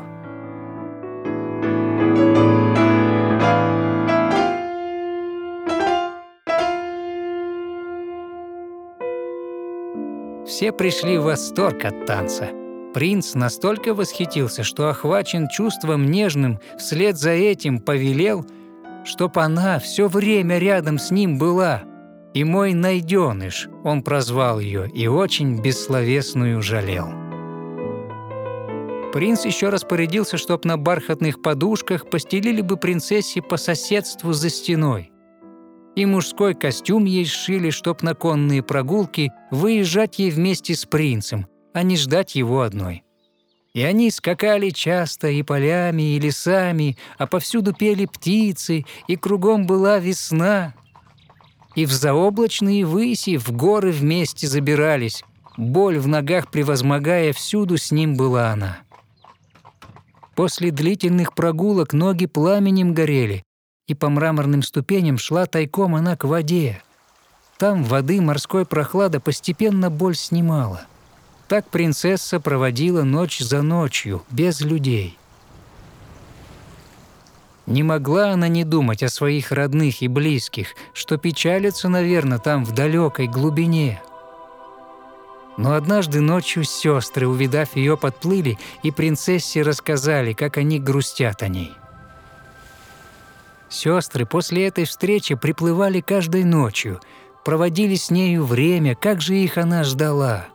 Все пришли в восторг от танца. Принц настолько восхитился, что охвачен чувством нежным, вслед за этим повелел — чтоб она все время рядом с ним была. И мой найденыш, он прозвал ее, и очень бессловесную жалел. Принц еще распорядился, чтоб на бархатных подушках постелили бы принцессе по соседству за стеной. И мужской костюм ей сшили, чтоб на конные прогулки выезжать ей вместе с принцем, а не ждать его одной. И они скакали часто и полями, и лесами, а повсюду пели птицы, и кругом была весна. И в заоблачные выси в горы вместе забирались, боль в ногах превозмогая, всюду с ним была она. После длительных прогулок ноги пламенем горели, и по мраморным ступеням шла тайком она к воде. Там воды морской прохлада постепенно боль снимала. Так принцесса проводила ночь за ночью, без людей. Не могла она не думать о своих родных и близких, что печалятся, наверное, там в далекой глубине. Но однажды ночью сестры, увидав ее, подплыли и принцессе рассказали, как они грустят о ней. Сестры после этой встречи приплывали каждой ночью, проводили с нею время, как же их она ждала.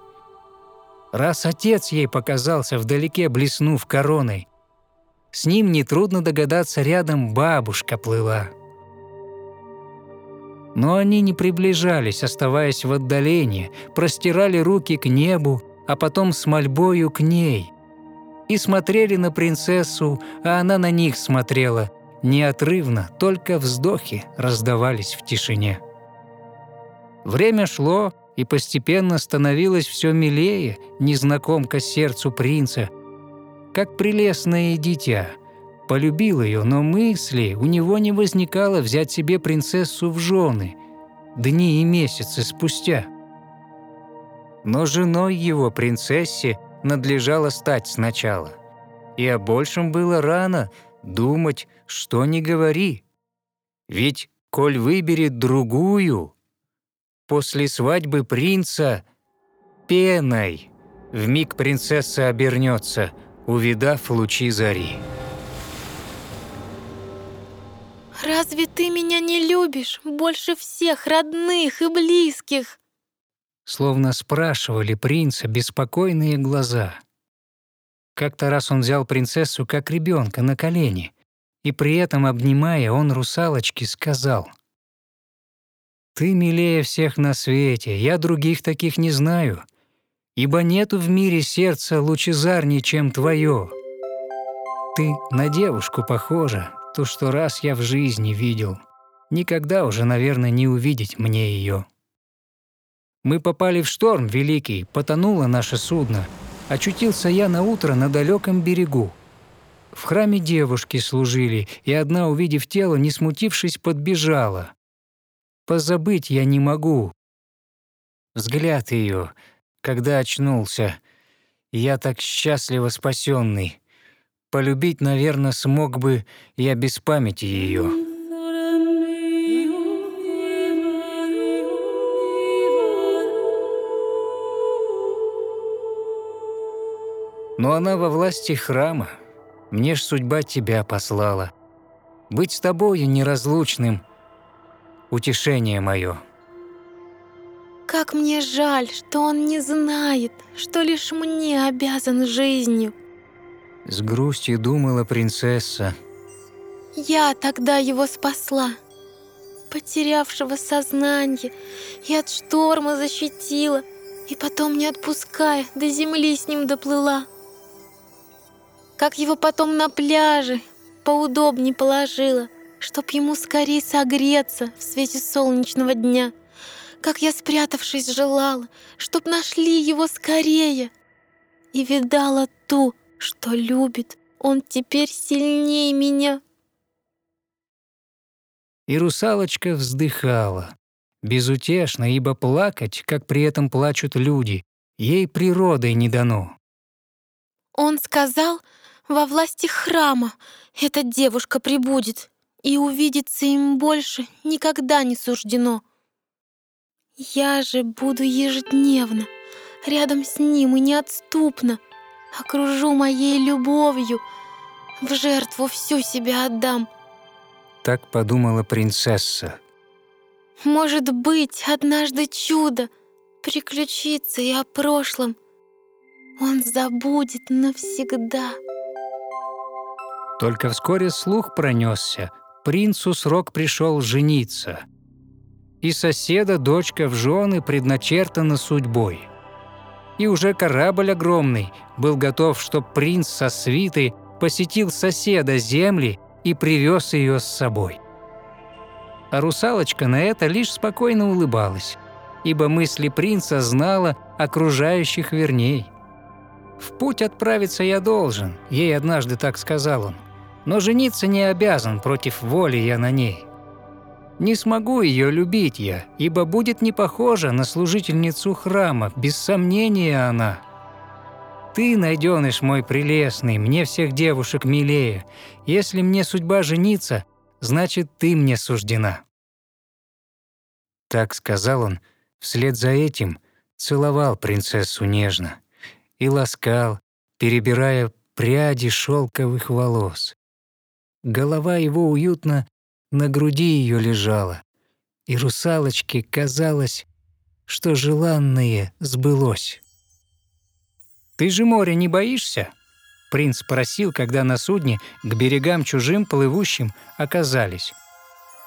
Раз отец ей показался вдалеке, блеснув короной, с ним нетрудно догадаться, рядом бабушка плыла. Но они не приближались, оставаясь в отдалении, простирали руки к небу, а потом с мольбою к ней. И смотрели на принцессу, а она на них смотрела. Неотрывно, только вздохи раздавались в тишине. Время шло, и постепенно становилось все милее незнакомка сердцу принца, как прелестное дитя – полюбил ее, но мысли у него не возникало взять себе принцессу в жены дни и месяцы спустя. Но женой его принцессе надлежало стать сначала. И о большем было рано думать, что не говори. Ведь, коль выберет другую, после свадьбы принца пеной в миг принцесса обернется, увидав лучи зари. Разве ты меня не любишь больше всех родных и близких?» Словно спрашивали принца беспокойные глаза. Как-то раз он взял принцессу как ребенка на колени, и при этом, обнимая, он русалочке сказал «Ты милее всех на свете, я других таких не знаю, ибо нету в мире сердца лучезарнее, чем твое. Ты на девушку похожа, то, что раз я в жизни видел. Никогда уже, наверное, не увидеть мне ее. Мы попали в шторм великий, потонуло наше судно. Очутился я на утро на далеком берегу. В храме девушки служили, и одна, увидев тело, не смутившись, подбежала. Позабыть я не могу. Взгляд ее, когда очнулся, я так счастливо спасенный. Полюбить, наверное, смог бы я без памяти ее. Но она во власти храма. Мне ж судьба тебя послала. Быть с тобою неразлучным — утешение мое. Как мне жаль, что он не знает, что лишь мне обязан жизнью. С грустью думала принцесса. Я тогда его спасла, потерявшего сознание, и от шторма защитила, и потом, не отпуская, до земли с ним доплыла. Как его потом на пляже поудобнее положила, чтоб ему скорее согреться в свете солнечного дня. Как я, спрятавшись, желала, чтоб нашли его скорее. И видала ту, что любит. Он теперь сильнее меня. И русалочка вздыхала. Безутешно, ибо плакать, как при этом плачут люди, ей природой не дано. Он сказал, во власти храма эта девушка прибудет, и увидеться им больше никогда не суждено. Я же буду ежедневно рядом с ним и неотступно — окружу моей любовью, в жертву всю себя отдам. Так подумала принцесса. Может быть, однажды чудо приключится и о прошлом. Он забудет навсегда. Только вскоре слух пронесся. Принцу срок пришел жениться. И соседа дочка в жены предначертана судьбой и уже корабль огромный был готов, чтоб принц со свитой посетил соседа земли и привез ее с собой. А русалочка на это лишь спокойно улыбалась, ибо мысли принца знала окружающих верней. В путь отправиться я должен, ей однажды так сказал он. Но жениться не обязан, против воли я на ней. Не смогу ее любить я, ибо будет не похожа на служительницу храма, без сомнения она. Ты, найденыш мой прелестный, мне всех девушек милее. Если мне судьба жениться, значит, ты мне суждена». Так сказал он, вслед за этим целовал принцессу нежно и ласкал, перебирая пряди шелковых волос. Голова его уютно на груди ее лежала, и русалочке казалось, что желанное сбылось. «Ты же моря не боишься?» Принц спросил, когда на судне к берегам чужим плывущим оказались.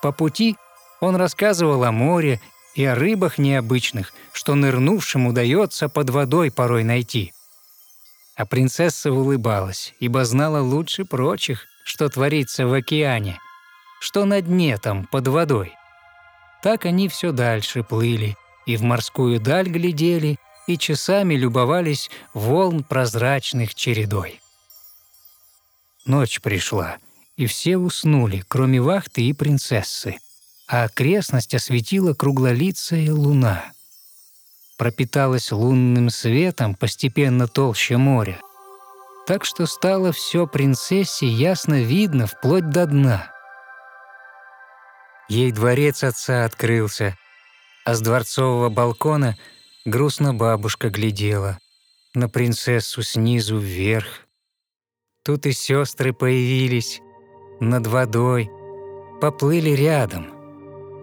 По пути он рассказывал о море и о рыбах необычных, что нырнувшим удается под водой порой найти. А принцесса улыбалась, ибо знала лучше прочих, что творится в океане, что на дне там, под водой. Так они все дальше плыли, и в морскую даль глядели, и часами любовались волн прозрачных чередой. Ночь пришла, и все уснули, кроме вахты и принцессы, а окрестность осветила круглолицая луна. Пропиталась лунным светом постепенно толще моря — так что стало все принцессе ясно видно вплоть до дна. Ей дворец отца открылся, а с дворцового балкона грустно бабушка глядела на принцессу снизу вверх. Тут и сестры появились над водой, поплыли рядом,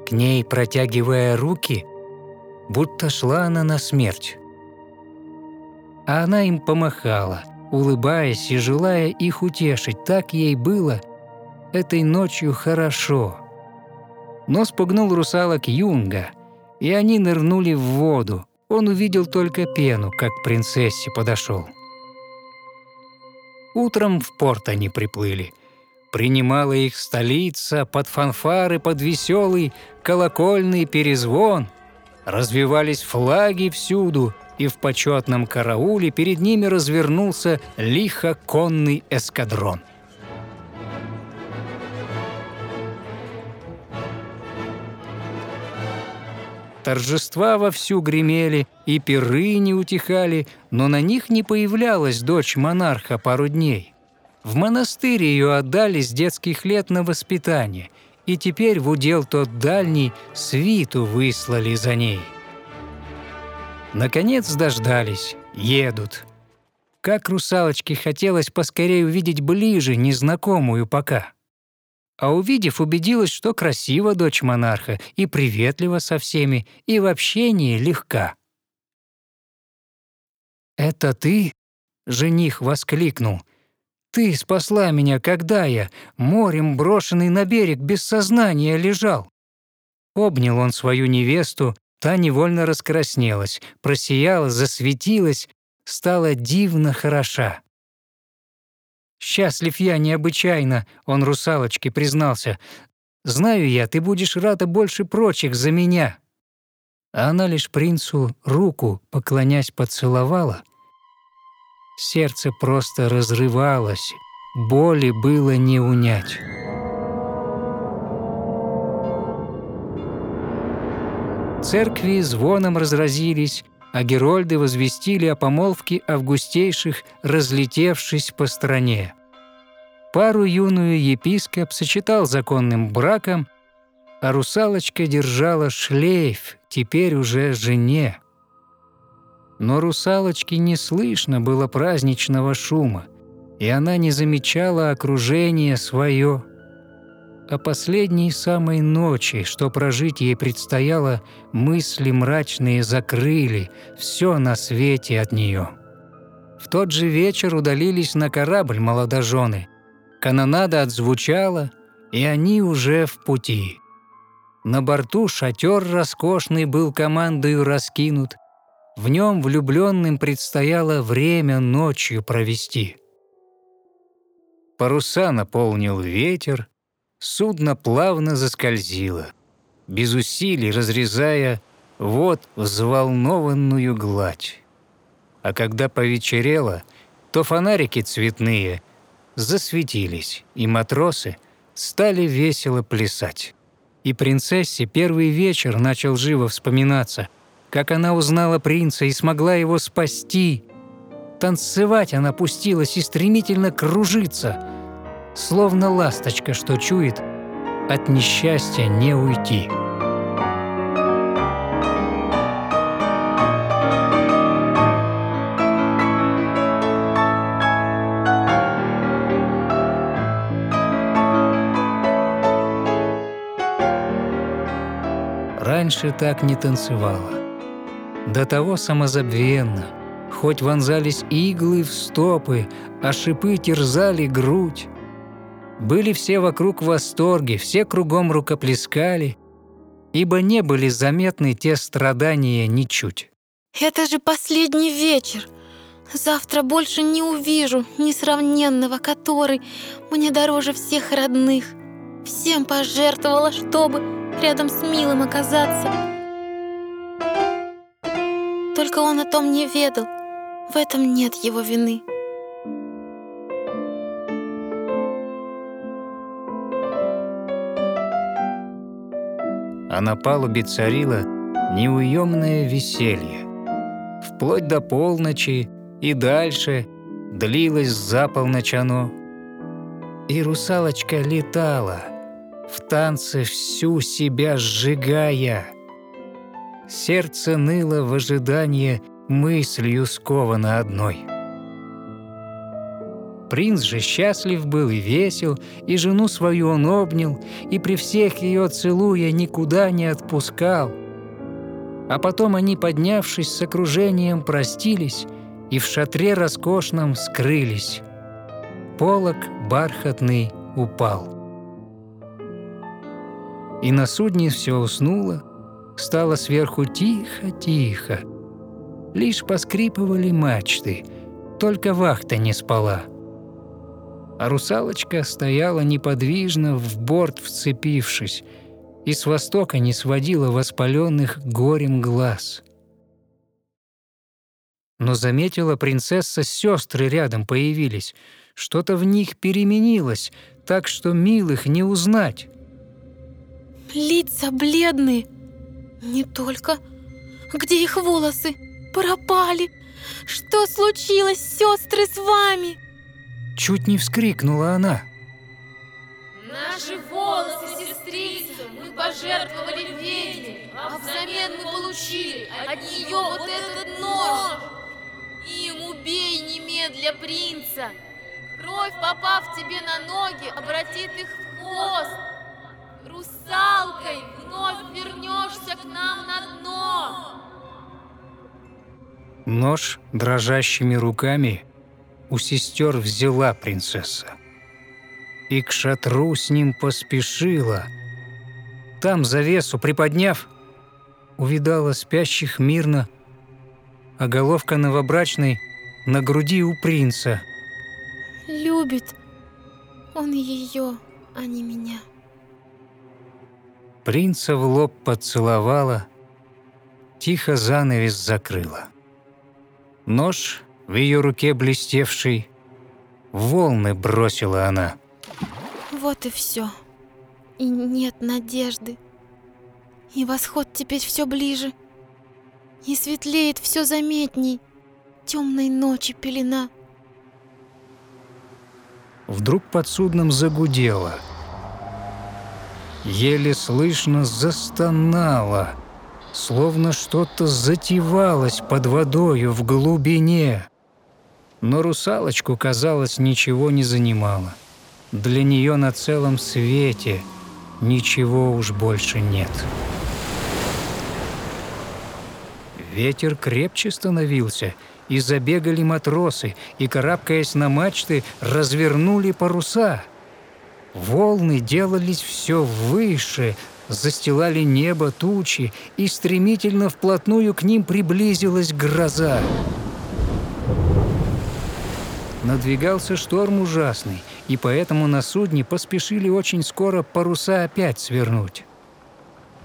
к ней протягивая руки, будто шла она на смерть. А она им помахала, улыбаясь и желая их утешить. Так ей было этой ночью хорошо. Но спугнул русалок Юнга, и они нырнули в воду. Он увидел только пену, как к принцессе подошел. Утром в порт они приплыли. Принимала их столица под фанфары, под веселый колокольный перезвон. Развивались флаги всюду, и в почетном карауле перед ними развернулся лихо конный эскадрон. Торжества вовсю гремели, и пиры не утихали, но на них не появлялась дочь монарха пару дней. В монастырь ее отдали с детских лет на воспитание, и теперь в удел тот дальний свиту выслали за ней. Наконец дождались, едут. Как русалочке хотелось поскорее увидеть ближе незнакомую пока. А увидев, убедилась, что красива дочь монарха и приветлива со всеми, и в общении легка. «Это ты?» — жених воскликнул. «Ты спасла меня, когда я, морем брошенный на берег, без сознания лежал». Обнял он свою невесту, Та невольно раскраснелась, просияла, засветилась, стала дивно хороша. «Счастлив я необычайно», — он русалочке признался. «Знаю я, ты будешь рада больше прочих за меня». А она лишь принцу руку, поклонясь, поцеловала. Сердце просто разрывалось, боли было не унять. Церкви звоном разразились, а герольды возвестили о помолвке августейших, разлетевшись по стране. Пару юную епископ сочетал законным браком, а русалочка держала шлейф, теперь уже жене. Но русалочке не слышно было праздничного шума, и она не замечала окружение свое – о последней самой ночи, что прожить ей предстояло, мысли мрачные закрыли все на свете от нее. В тот же вечер удалились на корабль молодожены. Канонада отзвучала, и они уже в пути. На борту шатер роскошный был командою раскинут. В нем влюбленным предстояло время ночью провести. Паруса наполнил ветер, судно плавно заскользило, без усилий разрезая вот взволнованную гладь. А когда повечерело, то фонарики цветные засветились, и матросы стали весело плясать. И принцессе первый вечер начал живо вспоминаться, как она узнала принца и смогла его спасти. Танцевать она пустилась и стремительно кружиться, словно ласточка, что чует, от несчастья не уйти. Раньше так не танцевала. До того самозабвенно, хоть вонзались иглы в стопы, а шипы терзали грудь. Были все вокруг в восторге, все кругом рукоплескали, ибо не были заметны те страдания ничуть. Это же последний вечер. Завтра больше не увижу несравненного, который мне дороже всех родных. Всем пожертвовала, чтобы рядом с милым оказаться. Только он о том не ведал. В этом нет его вины. А на палубе царило неуемное веселье. Вплоть до полночи и дальше длилось за полночь оно. И русалочка летала, в танце всю себя сжигая. Сердце ныло в ожидании мыслью сковано одной. Принц же счастлив был и весел, и жену свою он обнял, и при всех ее целуя никуда не отпускал. А потом они, поднявшись с окружением, простились и в шатре роскошном скрылись. Полок бархатный упал. И на судне все уснуло, стало сверху тихо-тихо. Лишь поскрипывали мачты, только вахта не спала. А русалочка стояла неподвижно, в борт вцепившись, и с востока не сводила воспаленных горем глаз. Но заметила принцесса, сестры рядом появились. Что-то в них переменилось, так что милых не узнать. Лица бледные. Не только. Где их волосы? Пропали. Что случилось, сестры, с вами? Чуть не вскрикнула она. Наши волосы, сестрица, мы пожертвовали ведьме, а взамен мы получили от нее вот этот нож. Им убей немедля принца. Кровь, попав тебе на ноги, обратит их в хвост. Русалкой вновь вернешься к нам на дно. Нож дрожащими руками у сестер взяла принцесса. И к шатру с ним поспешила. Там завесу приподняв, увидала спящих мирно, а головка новобрачной на груди у принца. Любит он ее, а не меня. Принца в лоб поцеловала, тихо занавес закрыла. Нож в ее руке блестевший, волны бросила она. Вот и все. И нет надежды. И восход теперь все ближе. И светлеет все заметней. Темной ночи пелена. Вдруг под судном загудело — еле слышно застонала, словно что-то затевалось под водою в глубине. Но русалочку, казалось, ничего не занимало. Для нее на целом свете ничего уж больше нет. Ветер крепче становился, и забегали матросы, и, карабкаясь на мачты, развернули паруса — Волны делались все выше, застилали небо тучи, и стремительно вплотную к ним приблизилась гроза. Надвигался шторм ужасный, и поэтому на судне поспешили очень скоро паруса опять свернуть.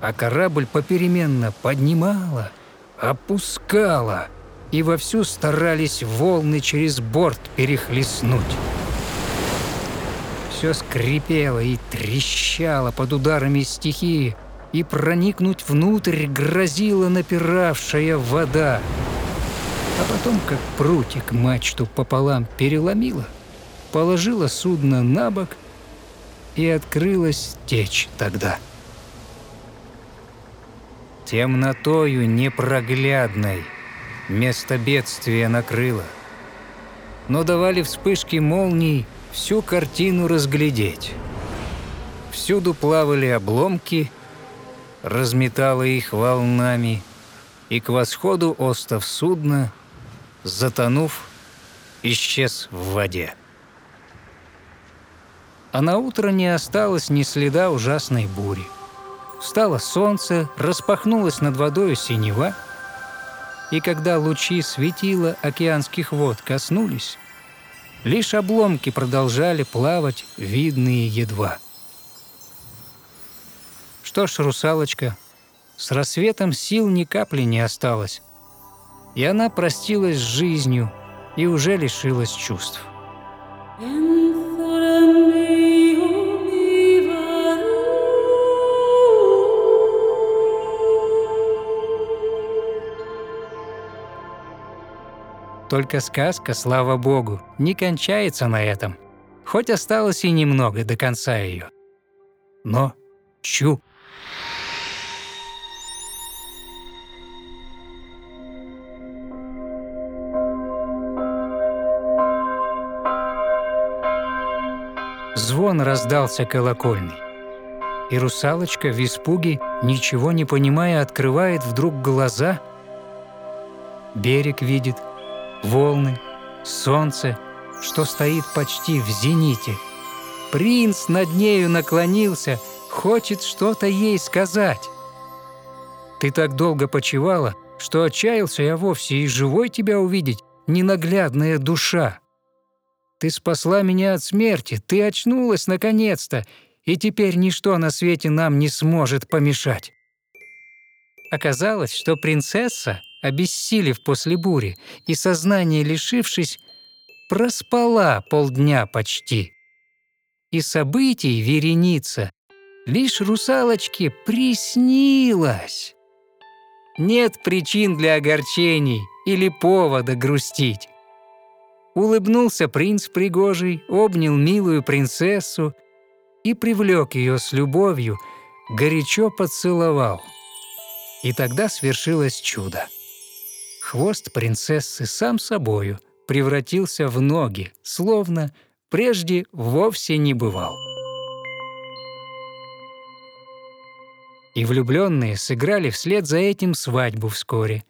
А корабль попеременно поднимала, опускала, и вовсю старались волны через борт перехлестнуть. Все скрипело и трещало под ударами стихии, и проникнуть внутрь грозила напиравшая вода. А потом, как прутик, мачту пополам переломила, положила судно на бок и открылась течь тогда. Темнотою непроглядной место бедствия накрыло. Но давали вспышки молний всю картину разглядеть. Всюду плавали обломки, разметало их волнами, и к восходу остов судна, затонув, исчез в воде. А на утро не осталось ни следа ужасной бури. Встало солнце, распахнулось над водою синева, и когда лучи светила океанских вод коснулись, лишь обломки продолжали плавать, видные едва. Что ж, русалочка, с рассветом сил ни капли не осталось, и она простилась с жизнью и уже лишилась чувств. Только сказка, слава богу, не кончается на этом, хоть осталось и немного до конца ее. Но чу. Звон раздался колокольный. И русалочка в испуге, ничего не понимая, открывает вдруг глаза. Берег видит — волны, солнце, что стоит почти в зените. Принц над нею наклонился, хочет что-то ей сказать. Ты так долго почивала, что отчаялся я вовсе и живой тебя увидеть, ненаглядная душа. Ты спасла меня от смерти, ты очнулась наконец-то, и теперь ничто на свете нам не сможет помешать. Оказалось, что принцесса обессилев после бури и сознание лишившись, проспала полдня почти. И событий вереница лишь русалочке приснилась. Нет причин для огорчений или повода грустить. Улыбнулся принц пригожий, обнял милую принцессу и привлек ее с любовью, горячо поцеловал. И тогда свершилось чудо. Хвост принцессы сам собою превратился в ноги, словно прежде вовсе не бывал. И влюбленные сыграли вслед за этим свадьбу вскоре.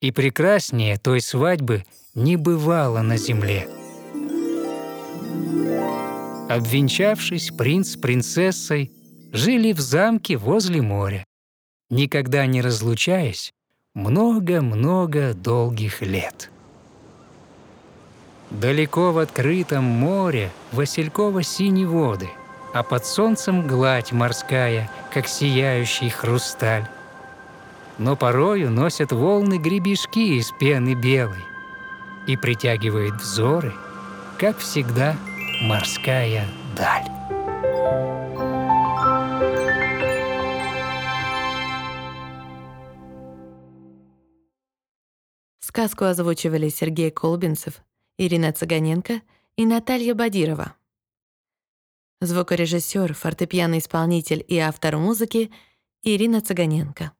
И прекраснее той свадьбы не бывало на земле. Обвенчавшись, принц с принцессой жили в замке возле моря. Никогда не разлучаясь, много-много долгих лет. Далеко в открытом море васильково-синие воды, а под солнцем гладь морская, как сияющий хрусталь. Но порою носят волны гребешки из пены белой и притягивает взоры, как всегда, морская даль. Сказку озвучивали Сергей Колбинцев, Ирина Цыганенко и Наталья Бадирова. Звукорежиссер, фортепианный исполнитель и автор музыки Ирина Цыганенко.